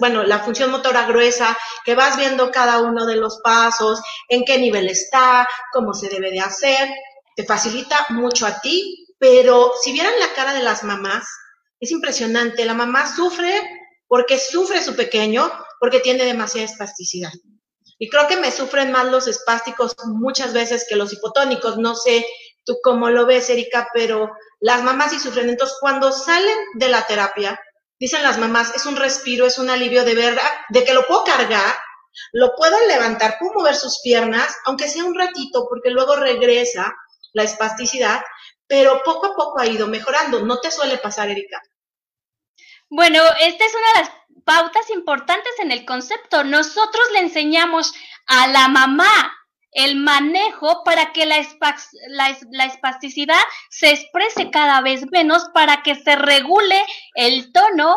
Speaker 1: bueno, la función motora gruesa, que vas viendo cada uno de los pasos, en qué nivel está, cómo se debe de hacer, te facilita mucho a ti, pero si vieran la cara de las mamás, es impresionante, la mamá sufre porque sufre su pequeño, porque tiene demasiada espasticidad. Y creo que me sufren más los espásticos muchas veces que los hipotónicos, no sé tú cómo lo ves, Erika, pero las mamás sí sufren. Entonces, cuando salen de la terapia, dicen las mamás, es un respiro, es un alivio de verdad, de que lo puedo cargar, lo puedo levantar, puedo mover sus piernas, aunque sea un ratito, porque luego regresa la espasticidad, pero poco a poco ha ido mejorando. ¿No te suele pasar, Erika?
Speaker 2: Bueno, esta es una de las pautas importantes en el concepto. Nosotros le enseñamos a la mamá el manejo para que la, la, espasticidad se exprese cada vez menos, para que se regule el tono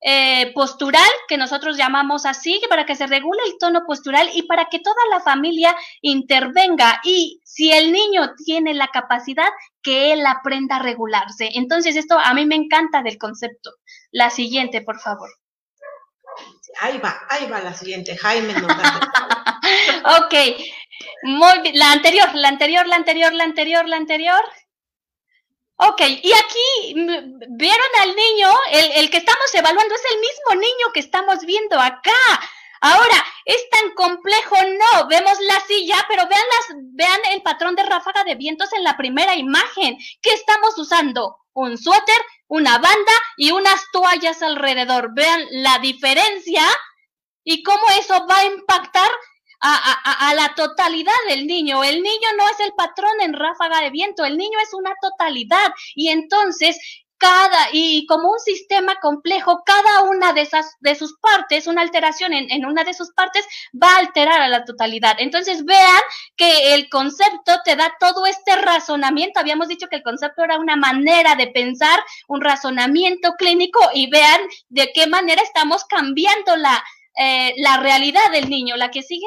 Speaker 2: eh, postural, que nosotros llamamos así, para que se regule el tono postural y para que toda la familia intervenga. Y si el niño tiene la capacidad, que él aprenda a regularse. Entonces, esto a mí me encanta del concepto. La siguiente, por favor.
Speaker 1: Ahí va, ahí va la siguiente, Jaime. *laughs*
Speaker 2: ok, La anterior, la anterior, la anterior, la anterior, la anterior. Ok, y aquí vieron al niño, el, el, que estamos evaluando es el mismo niño que estamos viendo acá. Ahora, ¿es tan complejo? No, vemos la silla, pero vean, las, vean el patrón de ráfaga de vientos en la primera imagen. ¿Qué estamos usando? Un suéter, una banda y unas toallas alrededor. Vean la diferencia y cómo eso va a impactar a, la totalidad del niño. El niño no es el patrón en ráfaga de viento, el niño es una totalidad. Y entonces cada, y como un sistema complejo, cada una de esas, de sus partes, una alteración en, en, una de sus partes va a alterar a la totalidad. Entonces vean que el concepto te da todo este razonamiento. Habíamos dicho que el concepto era una manera de pensar, un razonamiento clínico y vean de qué manera estamos cambiando la, eh, la realidad del niño. ¿La que sigue?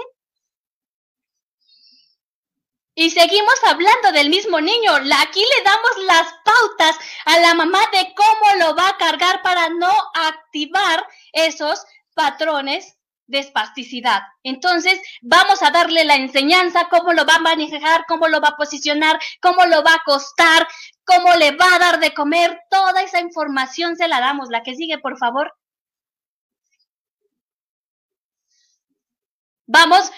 Speaker 2: Y seguimos hablando del mismo niño. Aquí le damos las pautas a la mamá de cómo lo va a cargar para no activar esos patrones de espasticidad. Entonces, vamos a darle la enseñanza, cómo lo va a manejar, cómo lo va a posicionar, cómo lo va a acostar, cómo le va a dar de comer. Toda esa información se la damos. La que sigue, por favor. Vamos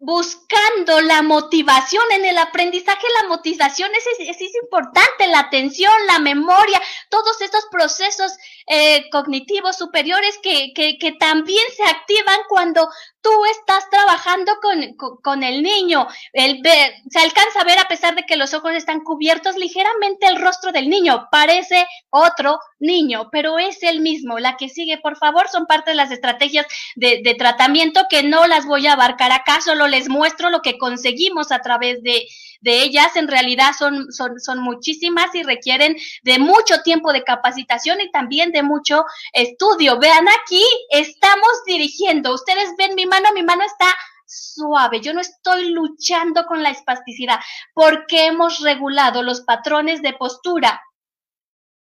Speaker 2: buscando la motivación en el aprendizaje, la motivación es, es, importante, la atención, la memoria, todos estos procesos eh, cognitivos superiores que, que, también se activan cuando tú estás trabajando con, con, el niño. El se alcanza a ver, a pesar de que los ojos están cubiertos, ligeramente el rostro del niño. Parece otro niño, pero es el mismo. La que sigue, por favor, son parte de las estrategias de, de tratamiento que no las voy a abarcar acá, solo les muestro lo que conseguimos a través de, de ellas en realidad son, son, son muchísimas y requieren de mucho tiempo de capacitación y también de mucho estudio. Vean aquí, estamos dirigiendo. Ustedes ven mi mano, mi mano está suave. Yo no estoy luchando con la espasticidad porque hemos regulado los patrones de postura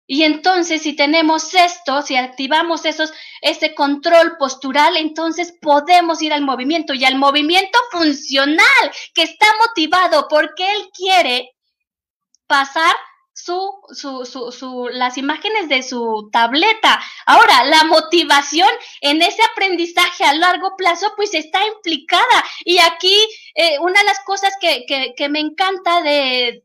Speaker 2: y entonces si tenemos esto, si activamos esos, ese control postural, entonces podemos ir al movimiento y al movimiento funcional que está motivado porque él quiere pasar su, su, su, su, las imágenes de su tableta. Ahora, la motivación en ese aprendizaje a largo plazo, pues está implicada. Y aquí, eh, una de las cosas que, que, que me encanta de,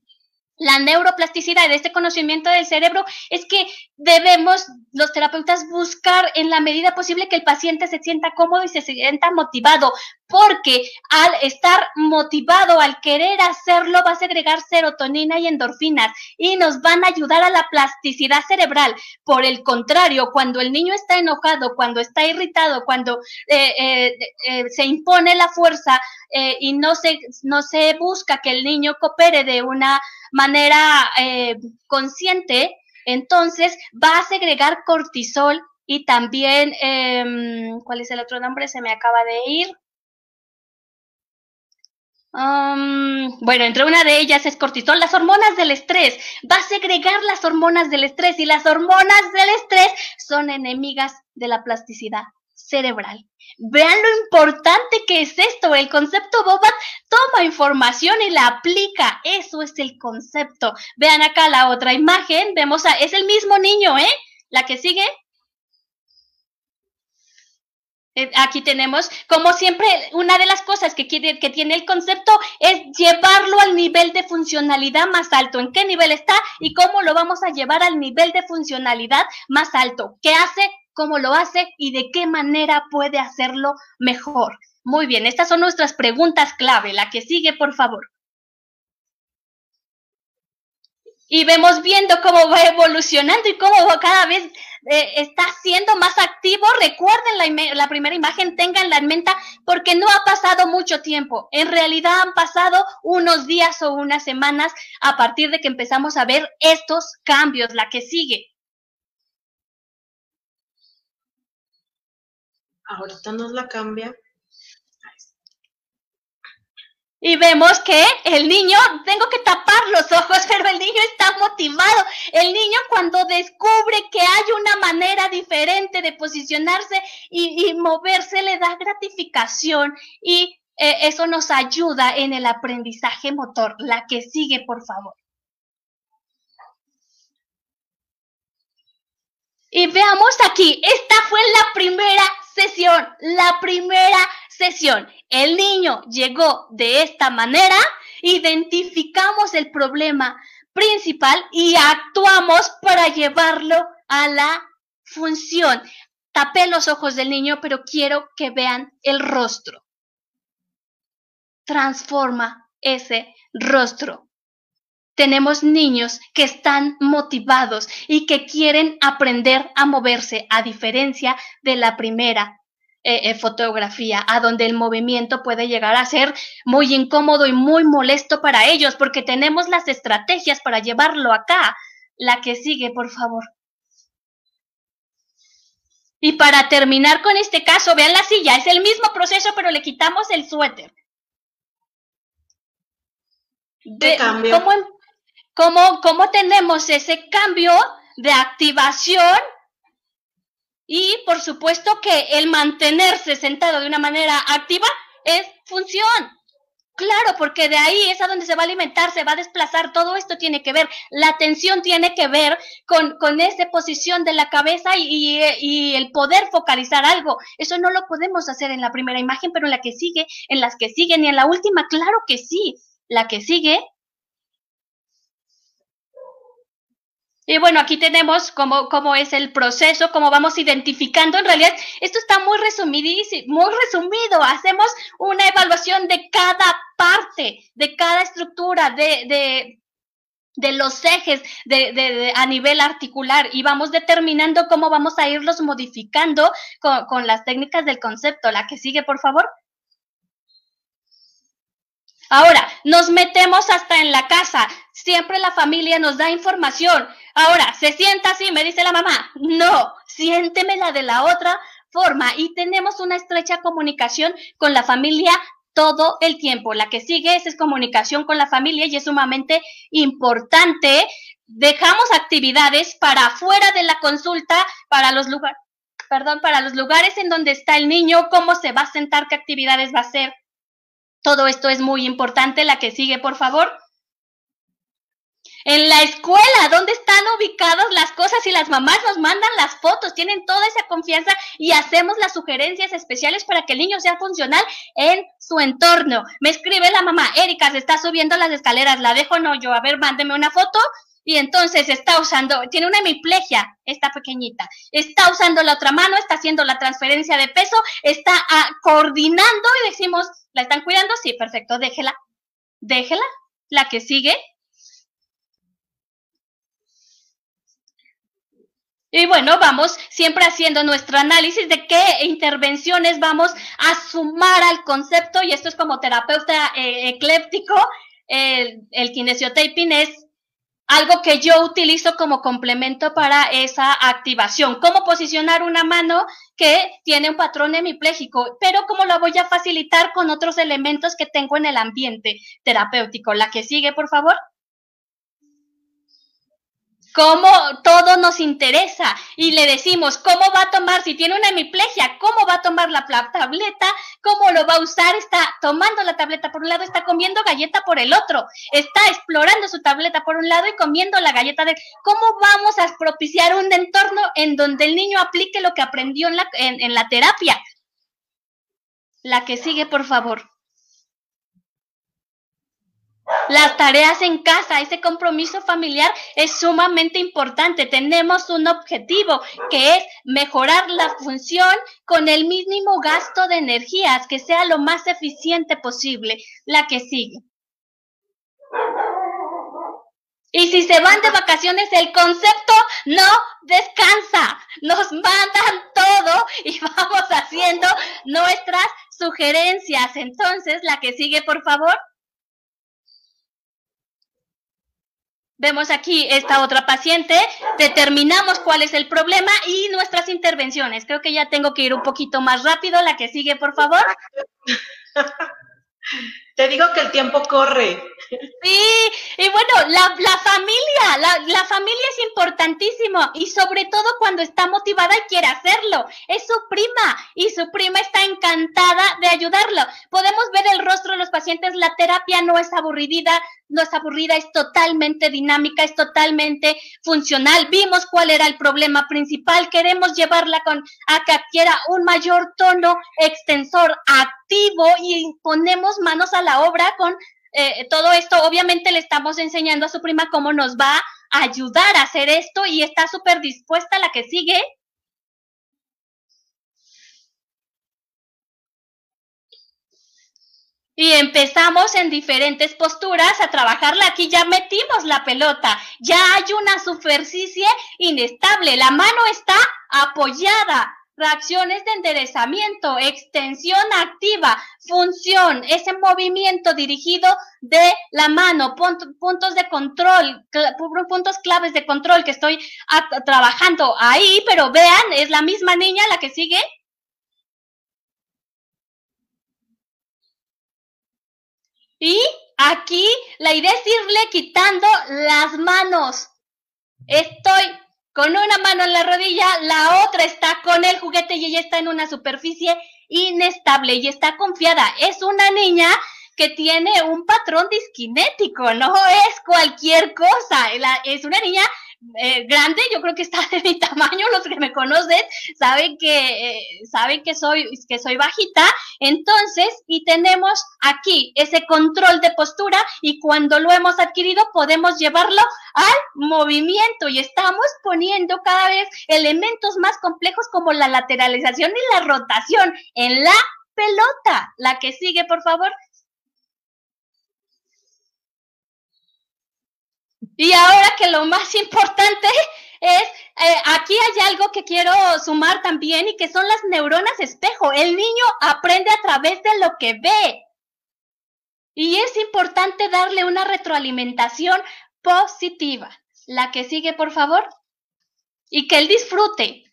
Speaker 2: la neuroplasticidad de este conocimiento del cerebro es que debemos los terapeutas buscar en la medida posible que el paciente se sienta cómodo y se sienta motivado, porque al estar motivado, al querer hacerlo, va a segregar serotonina y endorfinas y nos van a ayudar a la plasticidad cerebral. Por el contrario, cuando el niño está enojado, cuando está irritado, cuando eh, eh, eh, se impone la fuerza y no se, no se busca que el niño coopere de una manera eh, consciente, entonces va a segregar cortisol y también, eh, ¿cuál es el otro nombre? Se me acaba de ir. Bueno, entre una de ellas es cortisol, las hormonas del estrés. Va a segregar las hormonas del estrés y las hormonas del estrés son enemigas de la plasticidad cerebral. Vean lo importante que es esto. El concepto Bobat toma información y la aplica. Eso es el concepto. Vean acá la otra imagen. Vemos a, es el mismo niño, ¿eh? La que sigue. Eh, aquí tenemos, como siempre, una de las cosas que, quiere, que tiene el concepto es llevarlo al nivel de funcionalidad más alto. ¿En qué nivel está y cómo lo vamos a llevar al nivel de funcionalidad más alto? ¿Qué hace? Cómo lo hace y de qué manera puede hacerlo mejor. Muy bien, estas son nuestras preguntas clave. La que sigue, por favor. Y vemos viendo cómo va evolucionando y cómo cada vez eh, está siendo más activo. Recuerden la, la primera imagen, tenganla en mente porque no ha pasado mucho tiempo. En realidad han pasado unos días o unas semanas a partir de que empezamos a ver estos cambios. La que sigue.
Speaker 1: Ahorita nos la cambia.
Speaker 2: Y vemos que el niño, tengo que tapar los ojos, *laughs* pero el niño está motivado. El niño cuando descubre que hay una manera diferente de posicionarse y, moverse, le da gratificación y eh, eso nos ayuda en el aprendizaje motor. La que sigue, por favor. Y veamos aquí, esta fue la primera sesión, la primera sesión. El niño llegó de esta manera, identificamos el problema principal y actuamos para llevarlo a la función. Tapé los ojos del niño, pero quiero que vean el rostro. Transforma ese rostro tenemos niños que están motivados y que quieren aprender a moverse, a diferencia de la primera eh, eh, fotografía, a donde el movimiento puede llegar a ser muy incómodo y muy molesto para ellos, porque tenemos las estrategias para llevarlo acá. La que sigue, por favor. Y para terminar con este caso, vean la silla, es el mismo proceso, pero le quitamos el suéter.
Speaker 1: De, cambio? ¿Cómo,
Speaker 2: ¿Cómo, tenemos ese cambio de activación? Y por supuesto que el mantenerse sentado de una manera activa es función. Claro, porque de ahí es a donde se va a alimentar, se va a desplazar, todo esto tiene que ver, la atención tiene que ver con, con esa posición de la cabeza y, y, el poder focalizar algo. Eso no lo podemos hacer en la primera imagen, pero en la que sigue, en las que siguen y en la última, claro que sí. La que sigue Y bueno, aquí tenemos cómo, cómo es el proceso, cómo vamos identificando. En realidad, esto está muy resumidísimo, muy resumido. Hacemos una evaluación de cada parte, de cada estructura, de, de, de los ejes de, de, a nivel articular y vamos determinando cómo vamos a irlos modificando con, con las técnicas del concepto. La que sigue, por favor. Ahora, nos metemos hasta en la casa. Siempre la familia nos da información. Ahora, se sienta así, me dice la mamá. No, siéntemela de la otra forma y tenemos una estrecha comunicación con la familia todo el tiempo. La que sigue es, comunicación con la familia y es sumamente importante. Dejamos actividades para fuera de la consulta, para los lugares, perdón, para los lugares en donde está el niño, cómo se va a sentar, qué actividades va a hacer. Todo esto es muy importante. La que sigue, por favor. En la escuela, ¿dónde están ubicadas las cosas? Y las mamás nos mandan las fotos, tienen toda esa confianza y hacemos las sugerencias especiales para que el niño sea funcional en su entorno. Me escribe la mamá, Erika, se está subiendo las escaleras, ¿la dejo no? Yo, a ver, mándeme una foto. Y entonces está usando, tiene una hemiplegia, esta pequeñita, está usando la otra mano, está haciendo la transferencia de peso, está ah, coordinando y decimos, ¿la están cuidando? Sí, perfecto, déjela, déjela. La que sigue, Y bueno, vamos siempre haciendo nuestro análisis de qué intervenciones vamos a sumar al concepto y esto es como terapeuta eh, ecléptico, el, el kinesiotaping es algo que yo utilizo como complemento para esa activación. Cómo posicionar una mano que tiene un patrón hemipléjico, pero cómo lo voy a facilitar con otros elementos que tengo en el ambiente terapéutico. La que sigue, por favor cómo todo nos interesa. Y le decimos cómo va a tomar, si tiene una hemiplegia, cómo va a tomar la tableta, cómo lo va a usar, está tomando la tableta por un lado, está comiendo galleta por el otro, está explorando su tableta por un lado y comiendo la galleta de... ¿Cómo vamos a propiciar un entorno en donde el niño aplique lo que aprendió en la, en la terapia? La que sigue, por favor. Las tareas en casa, ese compromiso familiar es sumamente importante. Tenemos un objetivo que es mejorar la función con el mínimo gasto de energías, que sea lo más eficiente posible. La que sigue. Y si se van de vacaciones, el concepto no descansa. Nos mandan todo y *laughs* vamos haciendo nuestras sugerencias. Entonces, la que sigue, por favor. Vemos aquí esta otra paciente, determinamos cuál es el problema y nuestras intervenciones. Creo que ya tengo que ir un poquito más rápido. La que sigue, por favor. *laughs*
Speaker 1: Te digo que el tiempo corre.
Speaker 2: Sí, y bueno, la, familia, la, la, familia es importantísimo y sobre todo cuando está motivada y quiere hacerlo. Es su prima y su prima está encantada de ayudarlo. Podemos ver el rostro de los pacientes, la terapia no es aburrida, no es aburrida, es totalmente dinámica, es totalmente funcional. Vimos cuál era el problema principal, queremos llevarla con a que adquiera un mayor tono extensor activo y ponemos manos a la obra con eh, todo esto, obviamente le estamos enseñando a su prima cómo nos va a ayudar a hacer esto y está súper dispuesta la que sigue. Y empezamos en diferentes posturas a trabajarla. Aquí ya metimos la pelota. Ya hay una superficie inestable. La mano está apoyada reacciones de enderezamiento, extensión activa, función, ese movimiento dirigido de la mano, puntos de control, puntos claves de control que estoy trabajando ahí, pero vean, es la misma niña la que sigue. Y aquí la idea es irle quitando las manos. Estoy con una mano en la rodilla, la otra está con el juguete y ella está en una superficie inestable y está confiada. Es una niña que tiene un patrón disquinético, no es cualquier cosa. es una niña eh, grande, yo creo que está de mi *laughs* tamaño, los que me conocen saben que, eh, saben que soy, que soy bajita, entonces, y tenemos aquí ese control de postura y cuando lo hemos adquirido podemos llevarlo al movimiento y estamos poniendo cada vez elementos más complejos como la lateralización y la rotación en la pelota. La que sigue, por favor. Y ahora que lo más *laughs* importante es, eh, aquí hay algo que quiero sumar también y que son las neuronas espejo. El niño aprende a través de lo que ve. Y es importante darle una retroalimentación positiva. La que sigue, por favor. Y que él disfrute.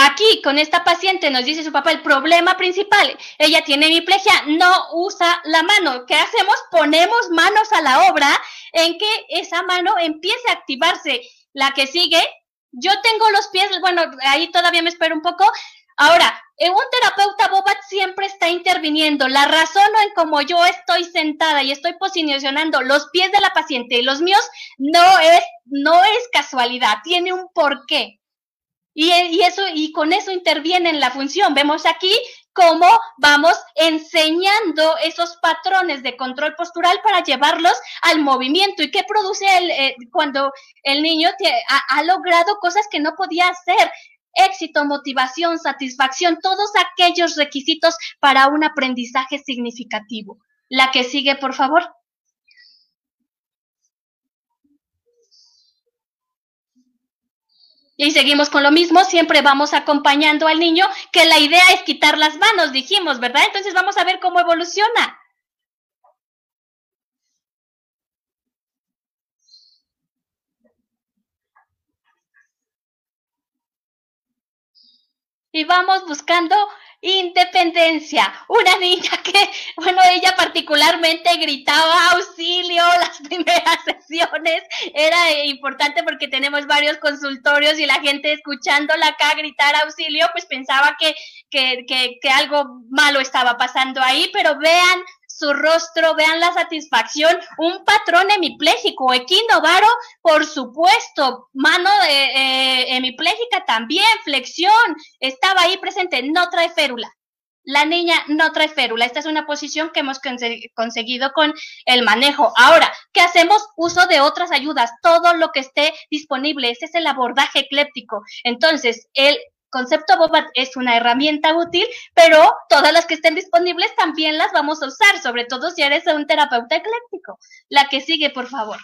Speaker 2: Aquí, con esta paciente, nos dice su papá, el problema principal, ella tiene hemiplegia, no usa la mano. ¿Qué hacemos? Ponemos manos a la obra en que esa mano empiece a activarse. La que sigue, yo tengo los pies, bueno, ahí todavía me espero un poco. Ahora, en un terapeuta Bobat siempre está interviniendo. La razón en cómo yo estoy sentada y estoy posicionando los pies de la paciente y los míos no es, no es casualidad, tiene un porqué. Y, y, eso, y con eso interviene en la función. Vemos aquí cómo vamos enseñando esos patrones de control postural para llevarlos al movimiento. ¿Y qué produce eh, cuando el niño ha logrado cosas que no podía hacer? éxito, motivación, satisfacción, todos aquellos requisitos para un aprendizaje significativo. La que sigue, por favor. Y seguimos con lo mismo, siempre vamos acompañando al niño, que la idea es quitar las manos, dijimos, ¿verdad? Entonces vamos a ver cómo evoluciona. Y vamos buscando independencia. Una niña *laughs* que, bueno, ella particularmente gritaba auxilio *laughs* las primeras sesiones. Era importante porque tenemos varios consultorios y la gente escuchándola acá gritar auxilio, pues pensaba que, que, que, que algo malo estaba pasando ahí, pero vean su rostro, vean la satisfacción, un patrón hemipléjico, equinovaro, por supuesto, mano eh, hemipléjica también, flexión, estaba ahí presente, no trae férula. La niña no trae férula. Esta es una posición que hemos conseguido con el manejo. Ahora, ¿qué hacemos? Uso de otras ayudas, todo lo que esté disponible. Ese es el abordaje ecléptico. Entonces, el concepto Bobat es una herramienta útil, pero todas las que estén disponibles también las vamos a usar, sobre todo si eres un terapeuta ecléctico. La que sigue, por favor.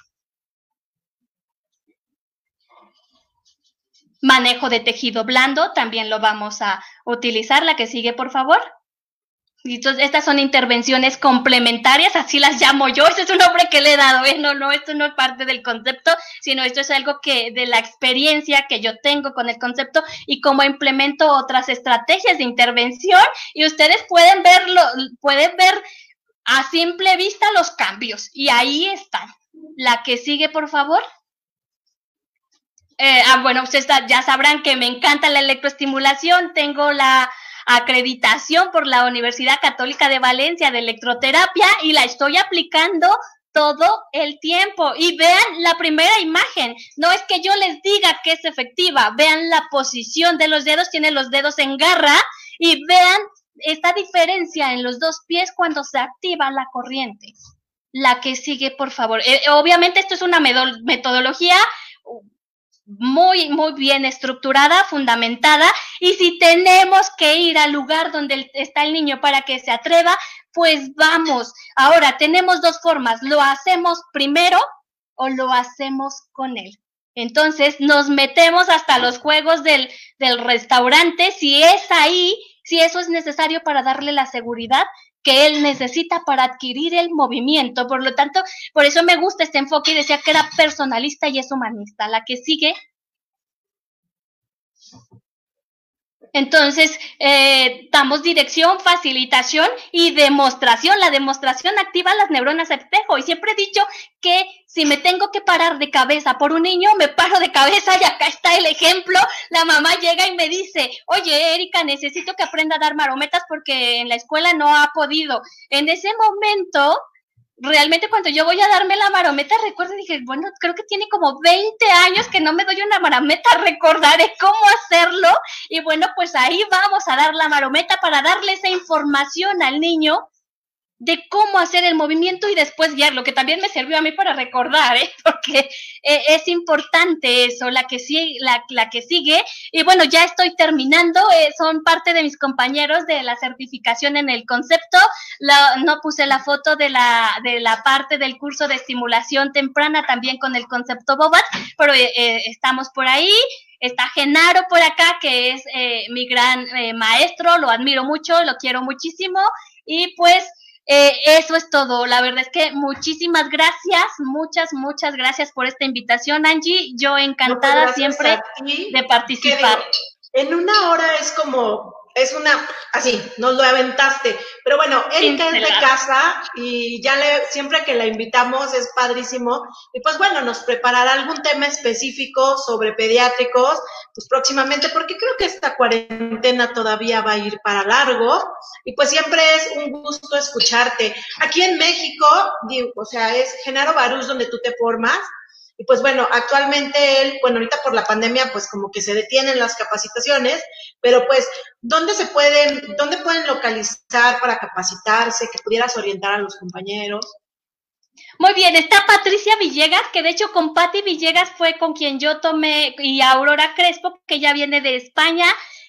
Speaker 2: Manejo de tejido blando, también lo vamos a utilizar. La que sigue, por favor. Entonces, estas son intervenciones complementarias, así las llamo yo. Ese es un nombre que le he dado, ¿eh? No, no, esto no es parte del concepto, sino esto es algo que de la experiencia que yo tengo con el concepto y cómo implemento otras estrategias de intervención. Y ustedes pueden verlo, pueden ver a simple vista los cambios y ahí están. La que sigue, por favor. Eh, ah, bueno, ustedes ya sabrán que me encanta la electroestimulación. Tengo la acreditación por la Universidad Católica de Valencia de electroterapia y la estoy aplicando todo el tiempo. Y vean la primera imagen. No es que yo les diga que es efectiva. Vean la posición de los dedos. Tiene los dedos en garra. Y vean esta diferencia en los dos pies cuando se activa la corriente. La que sigue, por favor. Eh, obviamente esto es una metodología muy, muy bien estructurada, fundamentada, y si tenemos que ir al lugar donde está el niño para que se atreva, pues vamos. Ahora, tenemos dos formas, lo hacemos primero o lo hacemos con él. Entonces, nos metemos hasta los juegos del, del restaurante, si es ahí, si eso es necesario para darle la seguridad que él necesita para adquirir el movimiento. Por lo tanto, por eso me gusta este enfoque y decía que era personalista y es humanista. La que sigue Entonces, eh, damos dirección, facilitación y demostración. La demostración activa las neuronas espejo. Y siempre he dicho que si me tengo que parar de cabeza por un niño, me paro de cabeza y acá está el ejemplo. La mamá llega y me dice, oye, Erika, necesito que aprenda a dar marometas porque en la escuela no ha podido. En ese momento, realmente cuando yo voy a darme la marometa, recuerdo dije, bueno, creo que tiene como 20 años que no me doy una marometa, *laughs* recordaré cómo hacerlo. Y bueno, pues ahí vamos a dar la marometa para darle esa información al niño de cómo hacer el movimiento y después guiarlo, que también me sirvió a mí para recordar, ¿eh? *laughs* porque eh, es importante eso, la que, sigue, la, que sigue. Y bueno, ya estoy terminando, eh, son parte de mis compañeros de la certificación en el concepto. no puse la foto de la, de la parte del curso de estimulación temprana también con el concepto Bobat, pero estamos por ahí. Está Genaro por acá, que es mi gran maestro, lo admiro mucho, lo quiero muchísimo. Y pues eh, eso es todo. La verdad es que muchísimas gracias, muchas, muchas gracias por esta invitación, Angie. Yo encantada siempre de participar.
Speaker 1: En una hora es como es una, así, nos lo aventaste. Pero bueno, Erika es de casa y ya le, siempre que la invitamos es padrísimo. Y pues bueno, nos preparará algún tema específico sobre pediátricos, pues próximamente, porque creo que esta cuarentena todavía va a ir para largo. Y pues siempre es un gusto escucharte. Aquí en México, digo, o sea, es Genaro Barús donde tú te formas. Y pues bueno, actualmente él, bueno, ahorita por la pandemia, pues como que se detienen las capacitaciones, pero pues, ¿dónde se pueden, dónde pueden localizar para capacitarse, que pudieras orientar a los compañeros?
Speaker 2: Muy bien, está Patricia Villegas, que de hecho con Patti Villegas fue con quien yo tomé, y Aurora Crespo, que ya viene de España,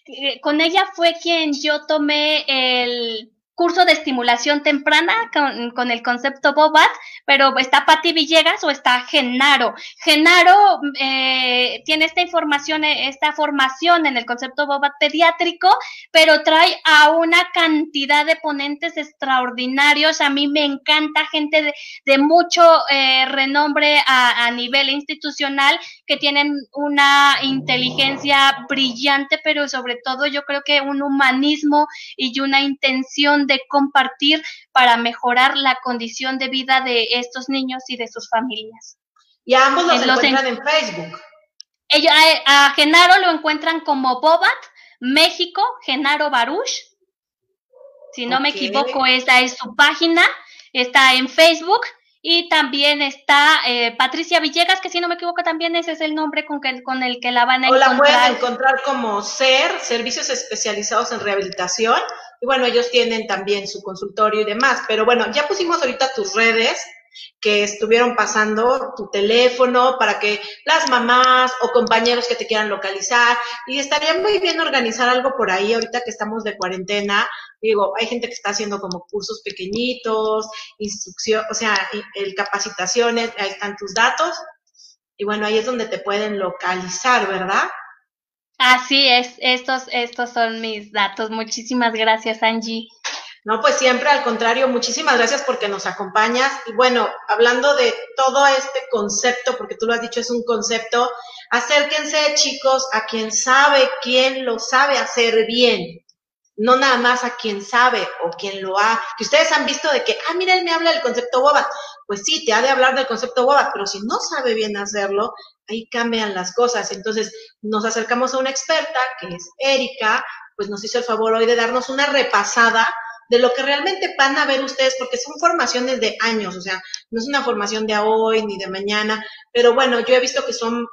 Speaker 2: eh, con ella fue quien yo tomé el curso de estimulación temprana con, con el concepto Bobat, pero está Patti Villegas o está Genaro. Genaro eh, tiene esta información, esta formación en el concepto Bobat pediátrico, pero trae a una cantidad de ponentes extraordinarios. A mí me encanta gente de, de mucho eh, renombre a, a nivel institucional que tienen una inteligencia brillante, pero sobre todo yo creo que un humanismo y una intención de compartir para mejorar la condición de vida de estos niños y de sus familias.
Speaker 1: Y a ambos los, encuentran en, Facebook.
Speaker 2: Ella, a Genaro lo encuentran como Bobat, México, Genaro Baruch. Si no me equivoco, esa es su página. Está en Facebook. Y también está eh, Patricia Villegas, que si no me equivoco también ese es el nombre con, que, con el que la van a encontrar.
Speaker 1: O la pueden encontrar como SER, Servicios Especializados en Rehabilitación. Y bueno, ellos tienen también su consultorio y demás. Pero bueno, ya pusimos ahorita tus redes que estuvieron pasando tu teléfono para que las mamás o compañeros que te quieran localizar y estaría muy bien organizar algo por ahí ahorita que estamos de cuarentena. Digo, hay gente que está haciendo como cursos pequeñitos, instrucción, o sea, capacitaciones, ahí están tus datos y bueno, ahí es donde te pueden localizar, ¿verdad?
Speaker 2: Así es, estos, estos son mis datos. Muchísimas gracias, Angie.
Speaker 1: No, pues siempre al contrario, muchísimas gracias porque nos acompañas. Y bueno, hablando de todo este concepto, porque tú lo has dicho, es un concepto, acérquense chicos a quien sabe, quien lo sabe hacer bien. no nada más a quien sabe o quien lo ha, que ustedes han visto de que, ah, mira, él me habla del concepto boba. Pues sí, te ha de hablar del concepto boba, pero si no sabe bien hacerlo, ahí cambian las cosas. Entonces, nos acercamos a una experta, que es Erika, pues nos hizo el favor hoy de darnos una repasada de lo que realmente van a ver ustedes, porque son formaciones de años, o sea, no es una formación de hoy ni de mañana, pero bueno, yo he visto que son,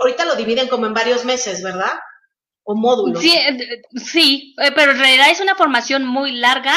Speaker 1: ahorita lo dividen como en varios meses, ¿verdad? O módulos.
Speaker 2: Sí, eh, sí, eh, pero en realidad es una formación muy larga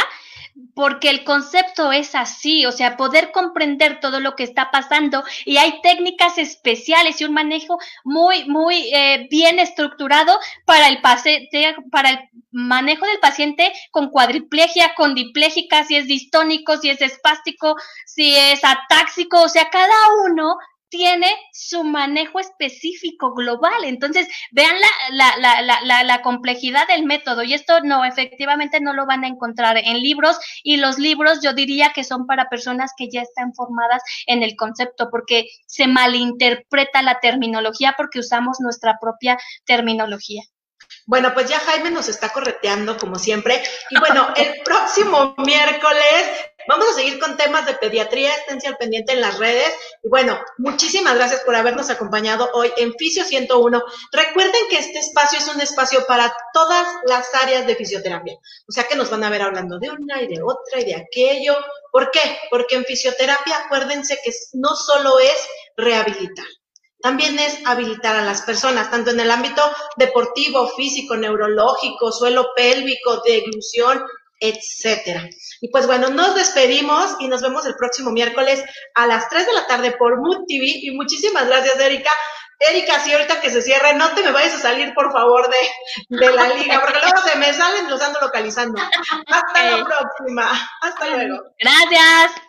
Speaker 2: porque el concepto es así, o sea, poder comprender todo lo que está pasando y hay técnicas especiales y un manejo muy, muy eh, bien estructurado para el, paciente, para el manejo del paciente con cuadriplegia, con diplégica, si es distónico, si es espástico, si es atáxico, o sea, cada uno tiene su manejo específico global. Entonces, vean la, la, la, la, complejidad del método y esto no, efectivamente no lo van a encontrar en libros y los libros yo diría que son para personas que ya están formadas en el concepto porque se malinterpreta la terminología porque usamos nuestra propia terminología.
Speaker 1: Bueno, pues ya Jaime nos está correteando como siempre. Y bueno, el próximo miércoles vamos a seguir con temas de pediatría, esténse al pendiente en las redes. Y bueno, muchísimas gracias por habernos acompañado hoy en Fisio 101. Recuerden que este espacio es un espacio para todas las áreas de fisioterapia. O sea que nos van a ver hablando de una y de otra y de aquello. ¿Por qué? Porque en fisioterapia acuérdense que no solo es rehabilitar también es habilitar a las personas, tanto en el ámbito deportivo, físico, neurológico, suelo pélvico, de deglución, etcétera. Y pues bueno, nos despedimos y nos vemos el próximo miércoles a las 3 de la tarde por Mood TV. Y muchísimas gracias, Erika. Erika, si ahorita que se cierre, no te me vayas a salir, por favor, de, de la liga, porque luego se me salen, los ando localizando. Hasta la próxima. Hasta luego.
Speaker 2: Gracias.